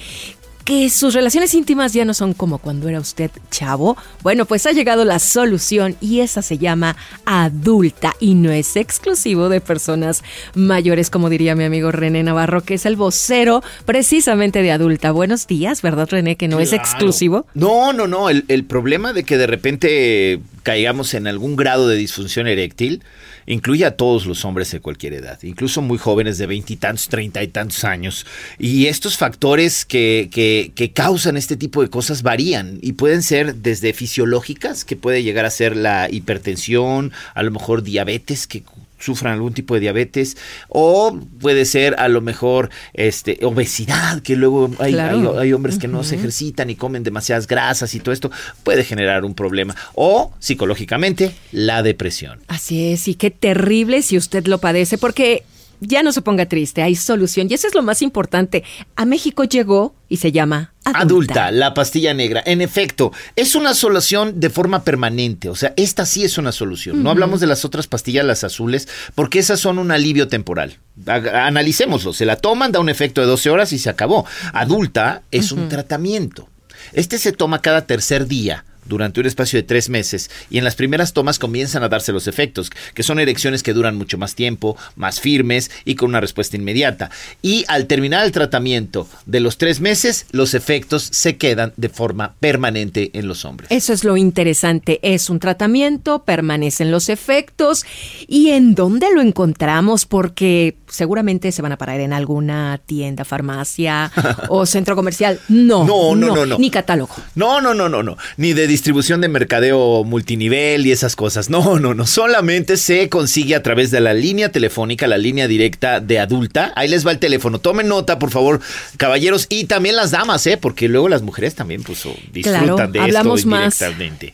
que sus relaciones íntimas ya no son como cuando era usted chavo, bueno, pues ha llegado la solución y esa se llama adulta y no es exclusivo de personas mayores, como diría mi amigo René Navarro, que es el vocero precisamente de adulta. Buenos días, ¿verdad René? Que no es exclusivo. No, no, no, el, el problema de que de repente caigamos en algún grado de disfunción eréctil, incluye a todos los hombres de cualquier edad, incluso muy jóvenes de veintitantos, treinta y tantos años. Y estos factores que, que, que, causan este tipo de cosas varían y pueden ser desde fisiológicas, que puede llegar a ser la hipertensión, a lo mejor diabetes, que sufran algún tipo de diabetes o puede ser a lo mejor este obesidad que luego hay, hay, hombres que no se ejercitan y comen demasiadas grasas y todo esto puede generar un problema. O psicológicamente la depresión. Así es y qué terrible si usted lo padece porque ya no se ponga triste, hay solución. Y eso es lo más importante. A México llegó y se llama adulta. adulta. la pastilla negra. En efecto, es una solución de forma permanente. O sea, esta sí es una solución. No hablamos de las otras pastillas, las azules, porque esas son un alivio temporal. Analicémoslo. Se la toman, da un efecto de 12 horas y se acabó. Adulta es un tratamiento. Este se toma cada tercer día durante un espacio de tres meses y en las primeras tomas comienzan a darse los efectos, que son erecciones que duran mucho más tiempo, más firmes y con una respuesta inmediata. Y al terminar el tratamiento de los tres meses, los efectos se quedan de forma permanente en los hombres. Eso es lo interesante, es un tratamiento, permanecen los efectos y en dónde lo encontramos porque seguramente se van a parar en alguna tienda, farmacia o centro comercial. No, no, no, no, no. Ni catálogo. No, no, no, no, no. Ni de distribución de mercadeo multinivel y esas cosas. No, no, no. Solamente se consigue a través de la línea telefónica, la línea directa de adulta. Ahí les va el teléfono. Tomen nota, por favor, caballeros. Y también las damas, ¿eh? Porque luego las mujeres también pues, disfrutan de hablamos esto más.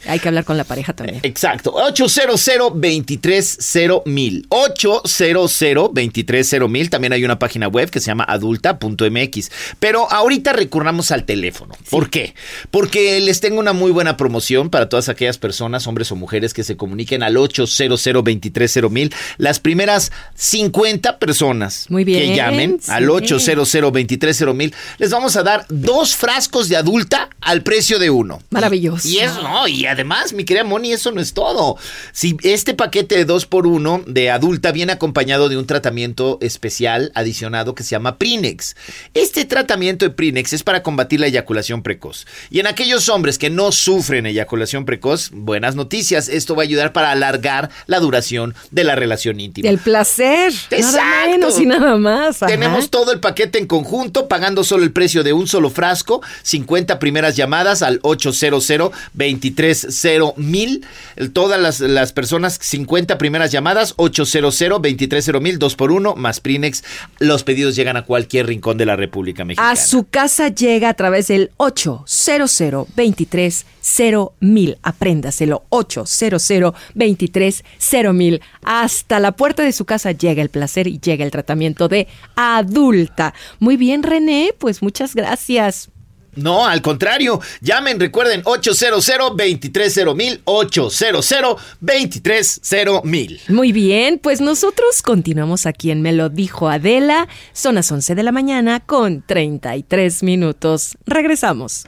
Hay que hablar con la pareja también. Exacto. 800 230 mil. 800 230 mil. También hay una página web que se llama adulta.mx. Pero ahorita recurramos al teléfono. ¿Por qué? Porque les tengo una muy buena promoción para todas aquellas personas, hombres o mujeres, que se comuniquen al 800 230 mil. Las primeras 50 personas que llamen al 800 230 mil, les vamos a dar dos frascos de adulta al precio de uno. Maravilloso. Y, eso, no, y además, mi querida Moni, eso no es todo. Si este paquete de dos por uno de adulta viene acompañado de un tratamiento especial adicionado que se llama Prinex. Este tratamiento de Prinex es para combatir la eyaculación precoz. Y en aquellos hombres que no sufren eyaculación precoz, buenas noticias. Esto va a ayudar para alargar la duración de la relación íntima. El placer. Nada menos y nada más. Tenemos todo el paquete en conjunto, pagando solo el precio de un solo frasco, 50 primeras llamadas al 800 230 mil. Todas las, las personas, 50 primeras llamadas, 800 230 mil, 2 por 1 más Prinex. Los pedidos llegan a cualquier rincón de la República Mexicana. A su casa llega a través del 800 23 mil. Apréndaselo. 800 23 mil. Hasta la puerta de su casa llega el placer y llega el tratamiento de adulta. Muy bien, René. Pues muchas gracias. No, al contrario. Llamen, recuerden, 800 23 mil. 800 23 mil. Muy bien, pues nosotros continuamos aquí en Me lo dijo Adela. Son las 11 de la mañana con 33 minutos. Regresamos.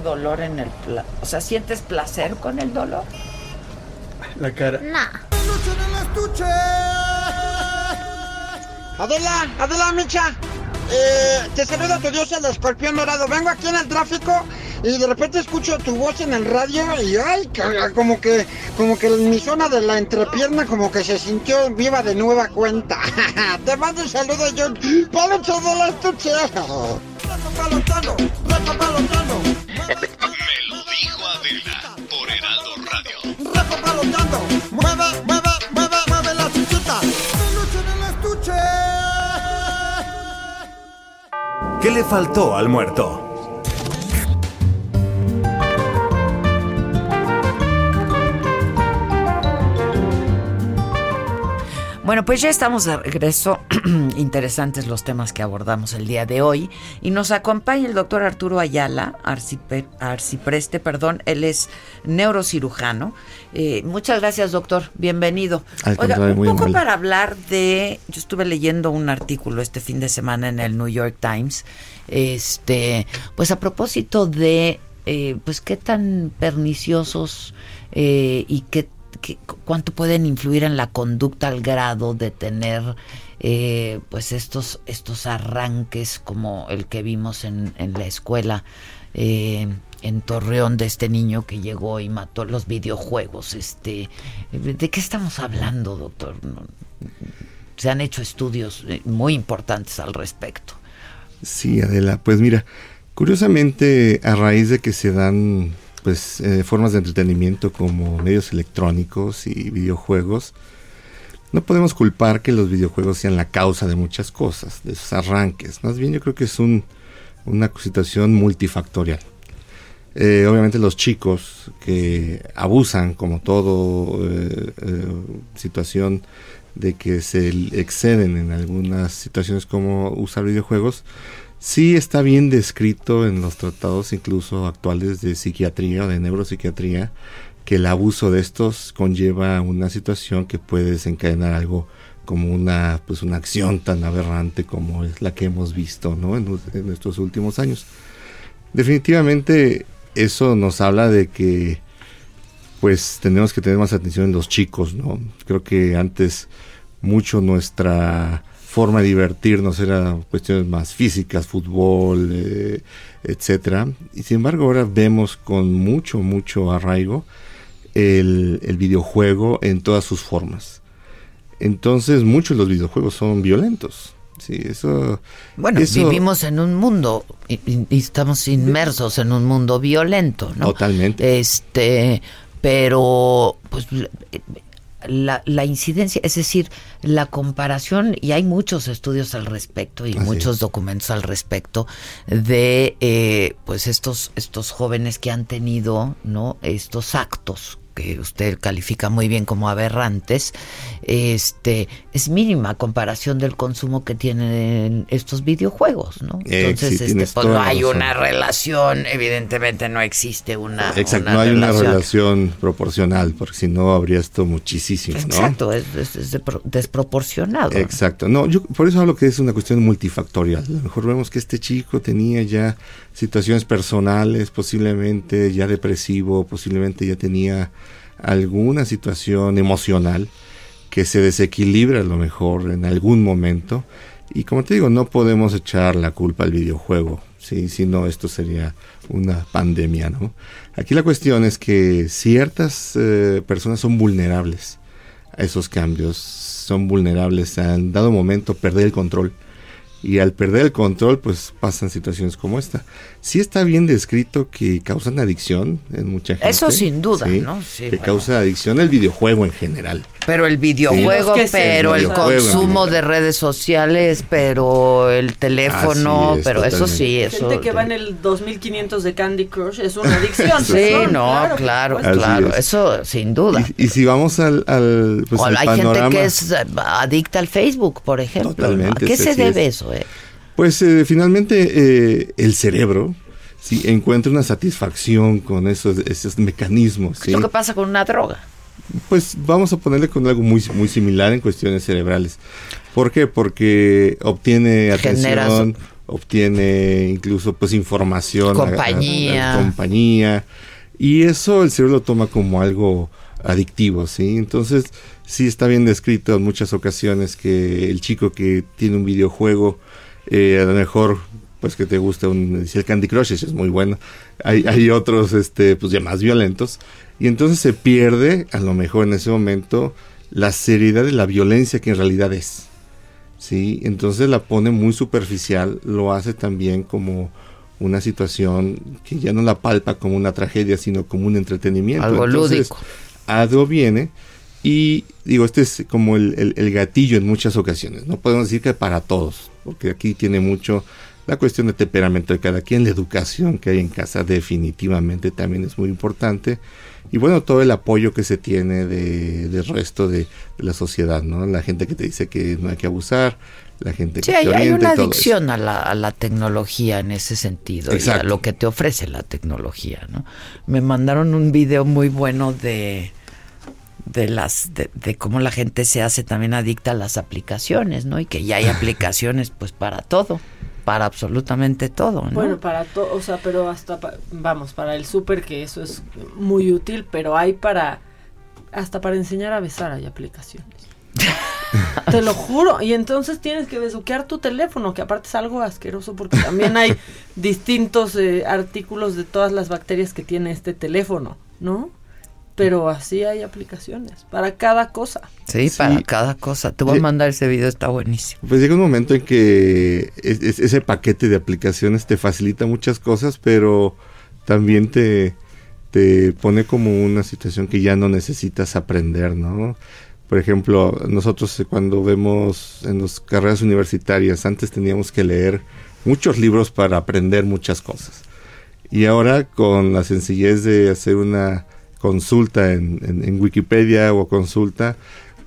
Sentir dolor en el... o sea, ¿sientes placer con el dolor? La cara. No. Adela, Adela Micha, eh, te saluda tu dios el escorpión dorado. Vengo aquí en el tráfico y de repente escucho tu voz en el radio y ay, como que, como que en mi zona de la entrepierna como que se sintió viva de nueva cuenta. te mando un saludo yo, Palocho de la estuche. ¿Qué le faltó al muerto? Bueno, pues ya estamos de regreso. Interesantes los temas que abordamos el día de hoy. Y nos acompaña el doctor Arturo Ayala, arcipreste, perdón. Él es neurocirujano. Eh, muchas gracias, doctor. Bienvenido. Oiga, un poco para hablar de. Yo estuve leyendo un artículo este fin de semana en el New York Times. Este, pues a propósito de, eh, pues qué tan perniciosos eh, y qué cuánto pueden influir en la conducta al grado de tener eh, pues estos estos arranques como el que vimos en, la escuela eh, en Torreón de este niño que llegó y mató los videojuegos este de qué estamos hablando doctor se han hecho estudios eh, muy importantes al respecto. Sí Adela pues mira curiosamente a raíz de que se dan pues eh, formas de entretenimiento como medios electrónicos y videojuegos, no podemos culpar que los videojuegos sean la causa de muchas cosas, de esos arranques. Más bien yo creo que es un, una situación multifactorial. Eh, obviamente los chicos que abusan, como todo eh, situación de que se exceden en algunas situaciones como usar videojuegos, Sí está bien descrito en los tratados incluso actuales de psiquiatría o de neuropsiquiatría que el abuso de estos conlleva una situación que puede desencadenar algo como una pues una acción tan aberrante como es la que hemos visto ¿no? en, en estos últimos años. Definitivamente eso nos habla de que pues tenemos que tener más atención en los chicos, ¿no? Creo que antes mucho nuestra forma de divertirnos era cuestiones más físicas, fútbol, eh, etcétera. Y sin embargo ahora vemos con mucho, mucho arraigo el, videojuego en todas sus formas. Entonces muchos de los videojuegos son violentos. Sí, eso. Bueno, vivimos en un mundo y, y, estamos inmersos en un mundo violento, ¿no? Totalmente. Este, pero pues la, la, incidencia, es decir, la comparación, y hay muchos estudios al respecto y muchos documentos al respecto de eh, pues estos, estos jóvenes que han tenido ¿no? estos actos que usted califica muy bien como aberrantes, este es mínima comparación del consumo que tienen estos videojuegos, ¿no? Eh, Entonces, este, pues, no hay una relación, evidentemente no existe una. Exacto, no hay una relación proporcional, porque si no habría esto muchísimo, ¿no? Exacto, es, desproporcionado. Exacto, no, yo por eso hablo que es una cuestión multifactorial. A lo mejor vemos que este chico tenía ya situaciones personales, posiblemente ya depresivo, posiblemente ya tenía alguna situación emocional que se desequilibra a lo mejor en algún momento. Y como te digo, no podemos echar la culpa al videojuego, ¿sí? si no esto sería una pandemia. ¿no? Aquí la cuestión es que ciertas eh, personas son vulnerables a esos cambios, son vulnerables a en dado momento perder el control y al perder el control pues pasan situaciones como esta. Sí está bien descrito que causan adicción en mucha gente. Eso sin duda, ¿no? que causa adicción el videojuego en general. Pero el videojuego, pero el, consumo de redes sociales, pero el teléfono, pero eso sí, eso. Gente que va en el 2500 de Candy Crush es una adicción. sí, no, claro, claro, eso sin duda. Y, si vamos al, al, pues, hay gente que es adicta al Facebook, por ejemplo. ¿A qué se debe eso? Eh? Pues eh, finalmente eh, el cerebro sí, encuentra una satisfacción con esos, esos mecanismos. ¿sí? ¿Lo que pasa con una droga? Pues vamos a ponerle con algo muy, muy similar en cuestiones cerebrales. ¿Por qué? Porque obtiene atención, obtiene incluso pues información, compañía, compañía y eso el cerebro lo toma como algo adictivo, ¿sí? Entonces sí está bien descrito en muchas ocasiones que el chico que tiene un videojuego eh, a lo mejor pues que te gusta un si el Candy Crush es muy bueno hay, hay otros este pues ya más violentos. Y entonces se pierde a lo mejor en ese momento la seriedad de la violencia que en realidad es sí entonces la pone muy superficial lo hace también como una situación que ya no la palpa como una tragedia sino como un entretenimiento. Algo lúdico. algo viene y digo, este es como el, el, gatillo en muchas ocasiones. No podemos decir que para todos, porque aquí tiene mucho la cuestión de temperamento de cada quien, la educación que hay en casa definitivamente también es muy importante. Y bueno, todo el apoyo que se tiene de, del resto de, la sociedad, ¿no? La gente que te dice que no hay que abusar, la gente que hay, te hay una todo adicción a la, a la, tecnología en ese sentido, y a lo que te ofrece la tecnología, ¿no? Me mandaron un video muy bueno de de las de, de, cómo la gente se hace también adicta a las aplicaciones, ¿no? Y que ya hay aplicaciones pues para todo para absolutamente todo, ¿no? Bueno, para todo, o sea, pero hasta, vamos, para el súper, que eso es muy útil, pero hay para, hasta para enseñar a besar hay aplicaciones. Te lo juro. Y entonces tienes que besuquear tu teléfono, que aparte es algo asqueroso porque también hay distintos eh, artículos de todas las bacterias que tiene este teléfono, ¿no? Pero así hay aplicaciones para cada cosa. Sí, para cada cosa. Te voy a mandar ese video, está buenísimo. Pues llega un momento en que ese paquete de aplicaciones te facilita muchas cosas, pero también te, te pone como una situación que ya no necesitas aprender, ¿no? Por ejemplo, nosotros cuando vemos en las carreras universitarias, antes teníamos que leer muchos libros para aprender muchas cosas. Y ahora con la sencillez de hacer una consulta en, Wikipedia o consulta,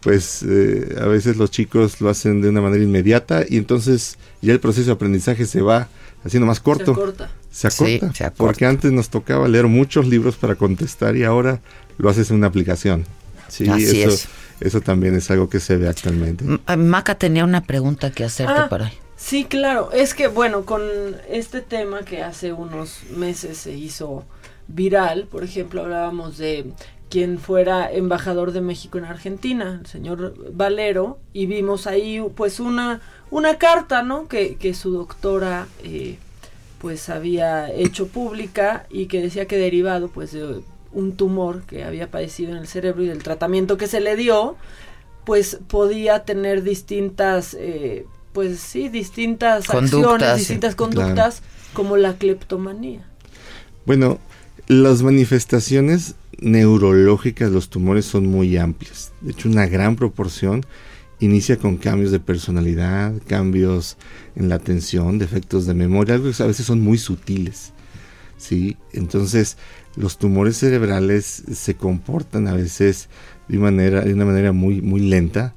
pues eh, a veces los chicos lo hacen de una manera inmediata y entonces ya el proceso de aprendizaje se va haciendo más corto. Se acorta. Se acorta. Porque antes nos tocaba leer muchos libros para contestar y ahora lo haces en una aplicación. Sí, eso, eso también es algo que se ve actualmente. Eh, Maca tenía una pregunta que hacerte ah, para ahí. Sí, claro. Es que, bueno, con este tema que hace unos meses se hizo viral, por ejemplo, hablábamos de quien fuera embajador de México en Argentina, el señor Valero, y vimos ahí pues una, una carta, ¿no? Que, que su doctora eh, pues había hecho pública y que decía que derivado pues de un tumor que había padecido en el cerebro y del tratamiento que se le dio, pues podía tener distintas, eh, pues sí, distintas acciones, distintas conductas, como la cleptomanía. Bueno, las manifestaciones neurológicas de los tumores son muy amplias. De hecho, una gran proporción inicia con cambios de personalidad, cambios en la atención, defectos de memoria, algo que a veces son muy sutiles. ¿sí? Entonces, los tumores cerebrales se comportan a veces de, manera, de una manera muy, muy lenta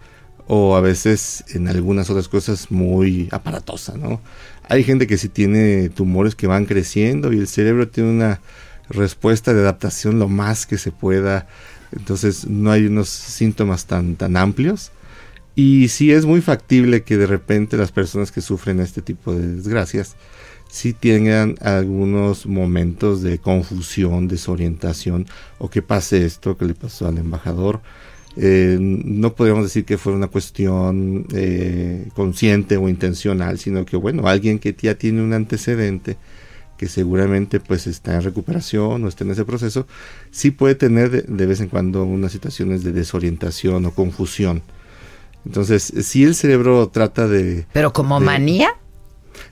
o a veces en algunas otras cosas muy aparatosa. ¿no? Hay gente que sí tiene tumores que van creciendo y el cerebro tiene una respuesta de adaptación lo más que se pueda. Entonces no hay unos síntomas tan, tan amplios. Y sí es muy factible que de repente las personas que sufren este tipo de desgracias sí tengan algunos momentos de confusión, desorientación o que pase esto que le pasó al embajador. Eh, no podríamos decir que fue una cuestión eh, consciente o intencional, sino que bueno, alguien que ya tiene un antecedente que seguramente pues está en recuperación o está en ese proceso, sí puede tener de, vez en cuando unas situaciones de desorientación o confusión. Entonces, si el cerebro trata de... ¿Pero como manía?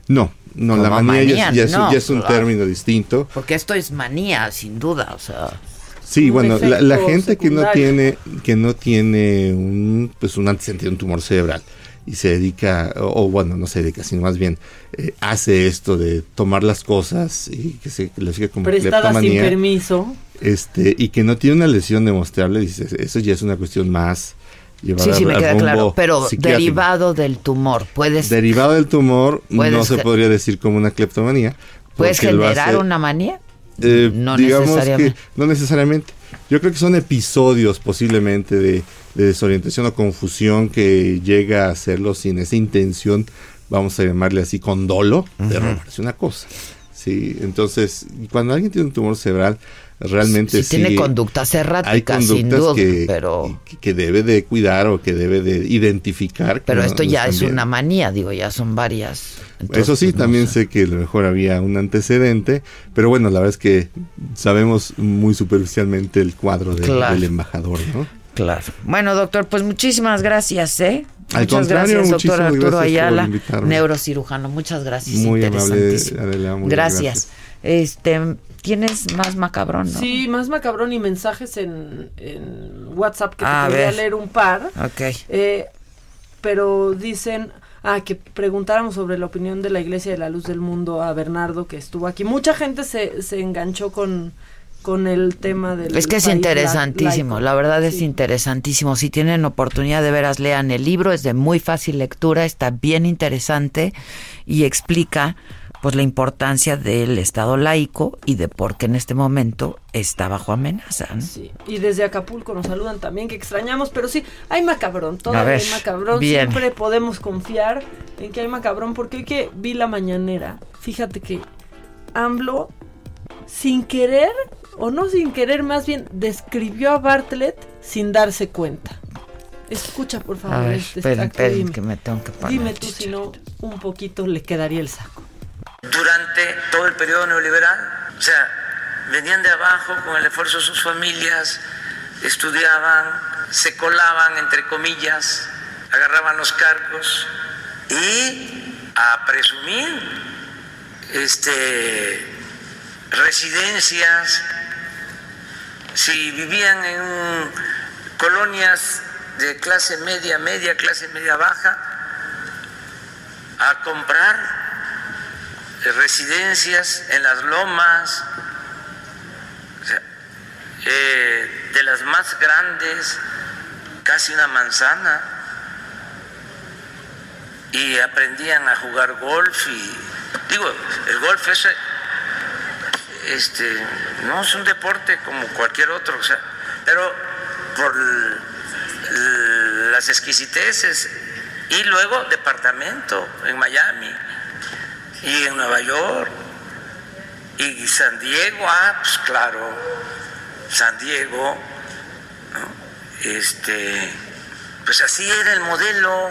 No, no, la manía, ya, es, un término distinto. Porque esto es manía, sin duda, o sea... Sí, bueno, la, gente que no tiene que no tiene un pues un antecedente, un tumor cerebral, y se dedica, o, bueno, no se dedica, sino más bien eh, hace esto de tomar las cosas y que se le sigue como Prestada sin permiso. Este, y que no tiene una lesión demostrable, dice, eso ya es una cuestión más llevada sí, sí, me queda claro, pero derivado del tumor, puedes... Derivado del tumor no se podría decir como una cleptomanía, ¿Puedes generar una manía? Eh, no necesariamente. no necesariamente. Yo creo que son episodios posiblemente de, desorientación o confusión que llega a hacerlo sin esa intención, vamos a llamarle así, con dolo, de robarse una cosa. Sí, entonces, cuando alguien tiene un tumor cerebral, realmente sí, tiene conductas erráticas, sin duda, que, pero que debe de cuidar o que debe de identificar. Pero esto ya es una manía, digo, ya son varias. Eso sí, pues, también sé. que a lo mejor había un antecedente, pero bueno, la verdad es que sabemos muy superficialmente el cuadro del embajador, ¿no? Claro. Bueno, doctor, pues muchísimas gracias, ¿eh? muchas gracias, doctor Arturo Ayala, neurocirujano. Muchas gracias. Muy amable, gracias. gracias. Este, tienes más macabrón, ¿no? Sí, más macabrón y mensajes en, WhatsApp que te voy leer un par. Ok. Eh, pero dicen, ah, que preguntáramos sobre la opinión de la Iglesia de la Luz del Mundo a Bernardo que estuvo aquí. Mucha gente se, se enganchó con, con el tema del... Es que es interesantísimo, la, verdad es interesantísimo. Si tienen oportunidad de veras, lean el libro, es de muy fácil lectura, está bien interesante y explica pues la importancia del Estado laico y de por qué en este momento está bajo amenaza. Sí. Y desde Acapulco nos saludan también, que extrañamos, pero sí, hay macabrón, todavía hay macabrón, siempre podemos confiar en que hay macabrón, porque hoy que vi la mañanera, fíjate que AMLO, sin querer, o no sin querer, más bien, describió a Bartlett sin darse cuenta. Escucha, por favor. A ver, este esperen, que me tengo que parar. Dime tú si no, un poquito le quedaría el saco durante todo el periodo neoliberal. O sea, venían de abajo con el esfuerzo de sus familias, estudiaban, se colaban, entre comillas, agarraban los cargos y a presumir este, residencias, si vivían en colonias de clase media, media, clase media baja, a comprar residencias en las lomas, eh, de las más grandes, casi una manzana, y aprendían a jugar golf y digo, el golf es este no es un deporte como cualquier otro, o sea, pero por las exquisiteces. Y luego departamento en Miami y en Nueva York y San Diego, ah, pues claro, San Diego, este, pues así era el modelo.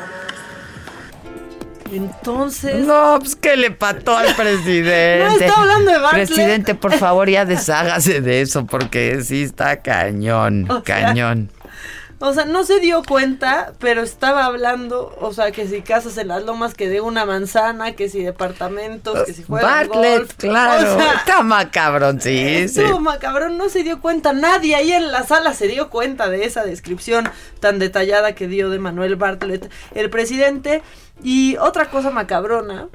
Entonces. No, pues que le pató al presidente. no está hablando de Bartlett. Presidente, por favor, ya deshágase de eso, porque sí está cañón, cañón. O sea, no se dio cuenta, pero estaba hablando, o sea, que si casas en las lomas, que de una manzana, que si departamentos, que si juega Bartlett, claro. está macabrón, sí. Estuvo macabrón, no se dio cuenta. Nadie ahí en la sala se dio cuenta de esa descripción tan detallada que dio de Manuel Bartlett, el presidente. Y otra cosa macabrona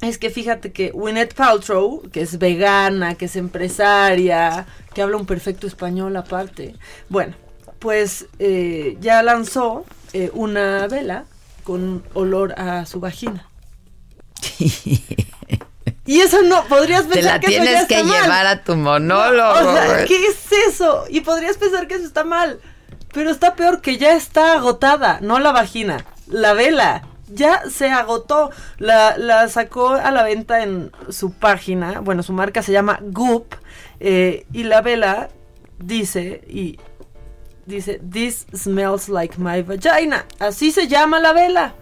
es que fíjate que Gwyneth Paltrow, que es vegana, que es empresaria, que habla un perfecto español aparte. Bueno, pues eh, ya lanzó eh, una vela con olor a su vagina. y eso no, podrías pensar que tienes que llevar a tu monólogo. o sea, ¿qué es eso? Y podrías pensar que eso está mal. Pero está peor que ya está agotada, no la vagina, la vela. Ya se agotó. La, la sacó a la venta en su página. Bueno, su marca se llama Goop. Eh, y la vela dice, y dice, This smells like my vagina. Así se llama la vela.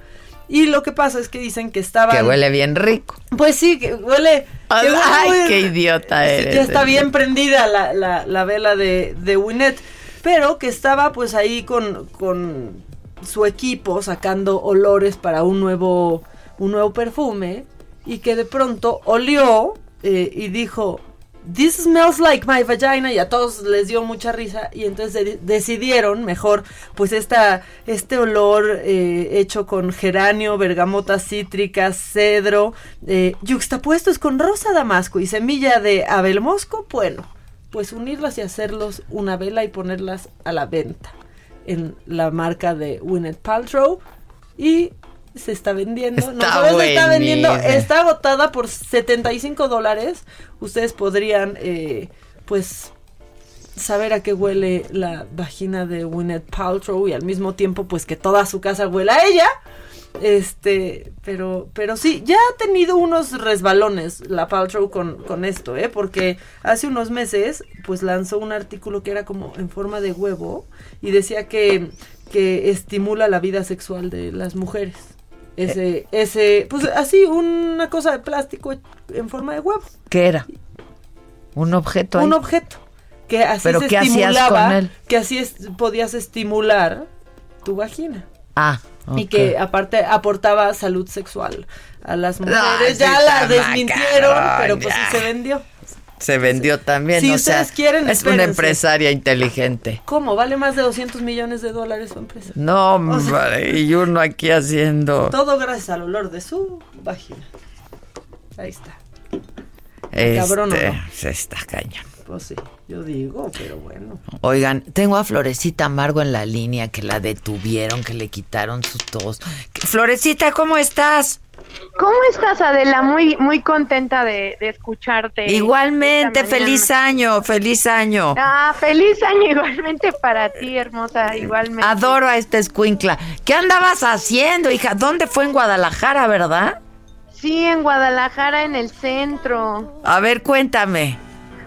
Y lo que pasa es que dicen que estaba... Que huele bien rico. Pues sí, que huele... Ay, qué idiota eres. Ya está bien prendida la, vela de, de Winnet. Pero que estaba pues ahí con, con su equipo sacando olores para un nuevo, un nuevo perfume. Y que de pronto olió eh, y dijo, This smells like my vagina y a todos les dio mucha risa y entonces decidieron mejor pues esta, este olor eh, hecho con geranio, bergamota cítrica, cedro, eh, yuxtapuestos con rosa damasco y semilla de abel mosco, bueno, pues unirlas y hacerlos una vela y ponerlas a la venta en la marca de Winnet Paltrow. Y se está vendiendo. no, se está vendiendo, está agotada por 75 dólares. Ustedes podrían, eh, pues, saber a qué huele la vagina de Gwyneth Paltrow y al mismo tiempo, pues, que toda su casa huela a ella. Este, pero, pero sí, ya ha tenido unos resbalones la Paltrow con, con esto, ¿eh? Porque hace unos meses, pues lanzó un artículo que era como en forma de huevo y decía que, que estimula la vida sexual de las mujeres. Ese, ese, pues así, una cosa de plástico en forma de huevo. ¿Qué era? ¿Un objeto? Un objeto. Que así ¿Pero se qué estimulaba, con él? que así podías estimular tu vagina. Ah, Y que aparte aportaba salud sexual a las mujeres. ya la desmintieron, pero pues sí se vendió. Se vendió también, si o ustedes sea, quieren, es una empresaria inteligente. ¿Cómo? Vale más de 200 millones de dólares su empresa. No, O sea, hombre, y uno aquí haciendo Todo gracias al olor de su vagina. Ahí está. este, cabrón, ¿o no? se está cañón. Pues sí, yo digo, pero bueno. Oigan, tengo a Florecita Amargo en la línea que la detuvieron, que le quitaron su tos. Florecita, ¿cómo estás? ¿Cómo estás, Adela? Muy, muy contenta de, de escucharte. Igualmente, feliz año, feliz año. Ah, feliz año igualmente para ti, hermosa, igualmente. Adoro a esta escuincla. ¿Qué andabas haciendo, hija? ¿Dónde fue en Guadalajara, verdad? Sí, en Guadalajara, en el centro. A ver, cuéntame.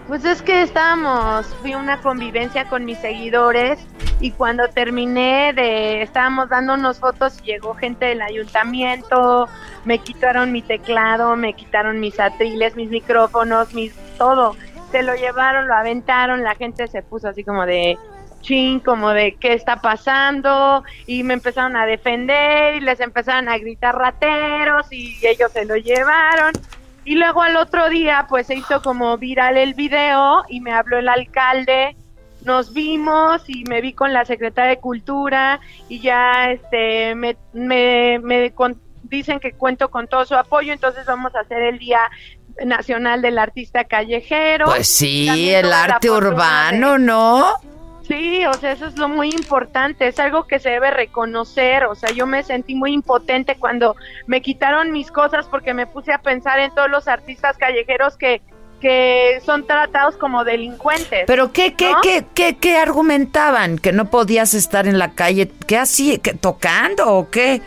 Pues es que estábamos, fui una convivencia con mis seguidores y cuando terminé de, estábamos dándonos fotos y llegó gente del ayuntamiento, me quitaron mi teclado, me quitaron mis atriles, mis micrófonos, mis todo. Se lo llevaron, lo aventaron, la gente se puso así como de chin, como de qué está pasando y me empezaron a defender y les empezaron a gritar rateros y ellos se lo llevaron. Y luego al otro día, pues se hizo como viral el video y me habló el alcalde. Nos vimos y me vi con la secretaria de Cultura y ya este me, me, me con- dicen que cuento con todo su apoyo, entonces vamos a hacer el Día Nacional del Artista Callejero. Pues sí, el arte urbano, ¿no? Sí, o sea, eso es lo muy importante, es algo que se debe reconocer, o sea, yo me sentí muy impotente cuando me quitaron mis cosas porque me puse a pensar en todos los artistas callejeros que, que son tratados como delincuentes. Pero ¿qué, qué, ¿no? qué, qué, qué argumentaban? ¿Que no podías estar en la calle? ¿Qué así? ¿Que ¿Tocando o qué?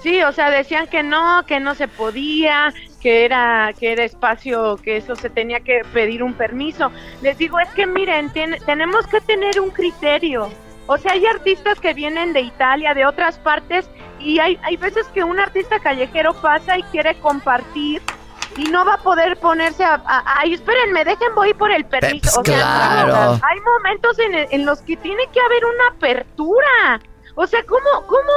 Sí, o sea, decían que no, que no se podía, que era que era espacio, que eso se tenía que pedir un permiso. Les digo, es que miren, tiene- tenemos que tener un criterio. O sea, hay artistas que vienen de Italia, de otras partes, y hay, hay veces que un artista callejero pasa y quiere compartir y no va a poder ponerse a... a- ay, espérenme, dejen, voy por el permiso. O sea, claro. hay momentos en, en los que tiene que haber una apertura. O sea, ¿cómo, cómo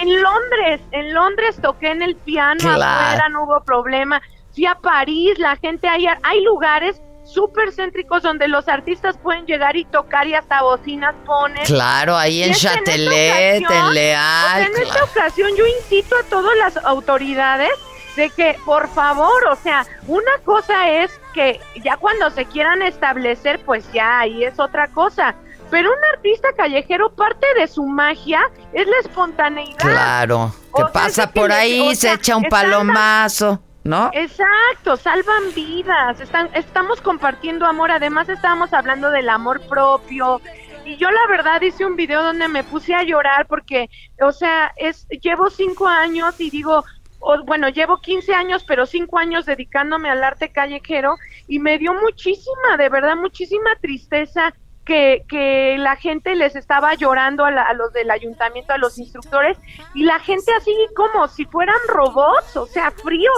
en Londres, en Londres toqué en el piano Claro. afuera, no hubo problema. Fui a París, la gente, hay, hay lugares súper céntricos donde los artistas pueden llegar y tocar y hasta bocinas ponen. Claro, ahí en Chatelet, ocasión, en Leal. o sea, en esta ocasión yo incito a todas las autoridades de que, por favor, o sea, una cosa es que ya cuando se quieran establecer, pues ya ahí es otra cosa. Pero un artista callejero, parte de su magia es la espontaneidad. Claro, que O pasa por ahí, se sea, echa un palomazo, ¿no? Exacto, salvan vidas, están, estamos compartiendo amor, además estábamos hablando del amor propio. Y yo la verdad hice un video donde me puse a llorar porque, o sea, es llevo cinco años y digo, o, bueno, llevo 15 años, pero cinco años dedicándome al arte callejero y me dio muchísima, de verdad, muchísima tristeza que, que la gente les estaba llorando a, la- a los del ayuntamiento, a los instructores, y la gente así como si fueran robots, o sea, frío.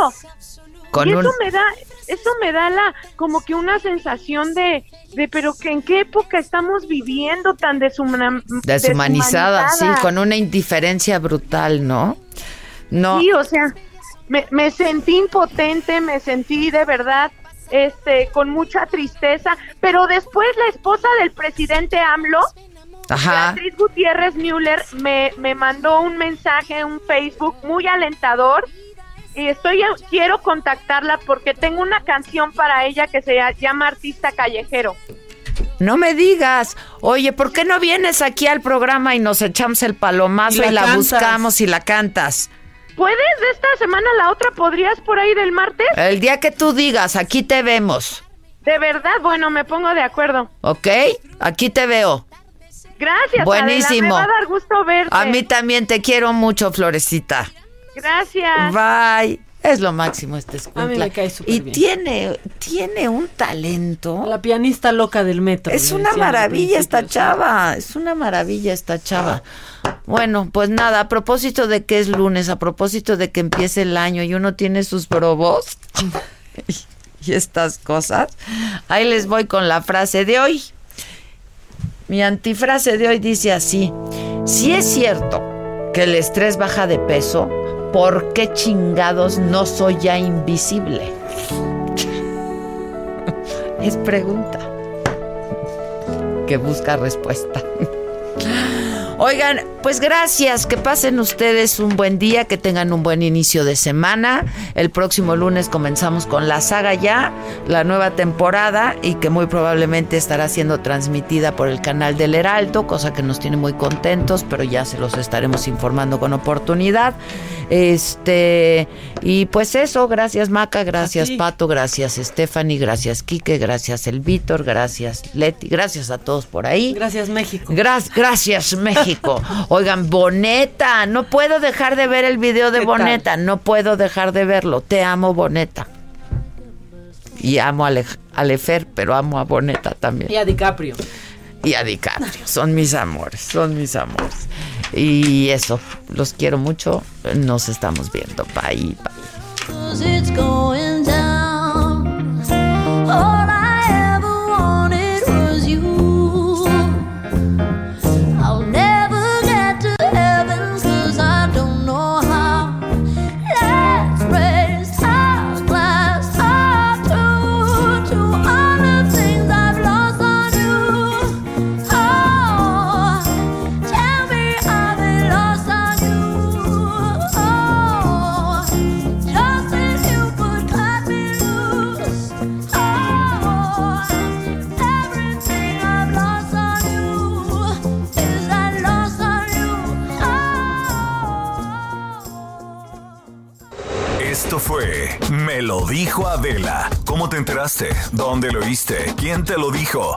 Con y eso un- me da, eso me da la, como que una sensación de, de pero que en qué época estamos viviendo tan deshumana- Deshumanizada, sí, deshumanizada? con una indiferencia brutal, ¿no? No. Sí, o sea, me, me sentí impotente, me sentí de verdad este con mucha tristeza, pero después la esposa del presidente AMLO, Ajá. Beatriz Gutiérrez Müller, me, me mandó un mensaje, un Facebook muy alentador y estoy quiero contactarla porque tengo una canción para ella que se llama Artista Callejero. No me digas, oye, ¿por qué no vienes aquí al programa y nos echamos el palomazo Y y la buscamos y la cantas? ¿Puedes de esta semana a la otra? ¿Podrías por ahí del martes? El día que tú digas, aquí te vemos. De verdad, bueno, me pongo de acuerdo. ¿Ok? Aquí te veo. Gracias. Buenísimo. me va a dar gusto verte. A mí también te quiero mucho, Florecita. Gracias. Bye. Es lo máximo este escuela. A mí me cae Y tiene, tiene un talento. La pianista loca del metro. Es una maravilla esta chava. Es una maravilla esta chava. Bueno, pues nada, a propósito de que es lunes, a propósito de que empiece el año y uno tiene sus probos y estas cosas, ahí les voy con la frase de hoy. Mi antifrase de hoy dice así, si es cierto que el estrés baja de peso, ¿por qué chingados no soy ya invisible? es pregunta que busca respuesta. Oigan, pues gracias, que pasen ustedes un buen día, que tengan un buen inicio de semana. El próximo lunes comenzamos con la saga ya, la nueva temporada y que muy probablemente estará siendo transmitida por el canal del Heraldo, cosa que nos tiene muy contentos, pero ya se los estaremos informando con oportunidad. Este, y pues eso, gracias Maca, gracias Pato, gracias Stephanie, gracias Quique, gracias El Víctor, gracias Leti, gracias a todos por ahí. Gracias México. gracias México. Oigan, Boneta, no puedo dejar de ver el video de Boneta, no puedo dejar de verlo. Te amo, Boneta. Y amo a, Lefer, pero amo a Boneta también. Y a DiCaprio. Y a DiCaprio. Son mis amores, son mis amores. Y eso, los quiero mucho. Nos estamos viendo. Bye, bye. Me lo dijo Adela. ¿Cómo te enteraste? ¿Dónde lo oíste? ¿Quién te lo dijo?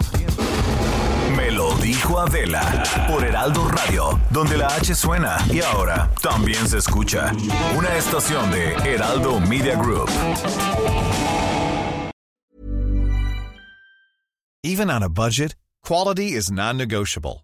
Me lo dijo Adela por Heraldo Radio, donde la H suena y ahora también se escucha. Una estación de Heraldo Media Group. Even on a budget, quality is non-negotiable.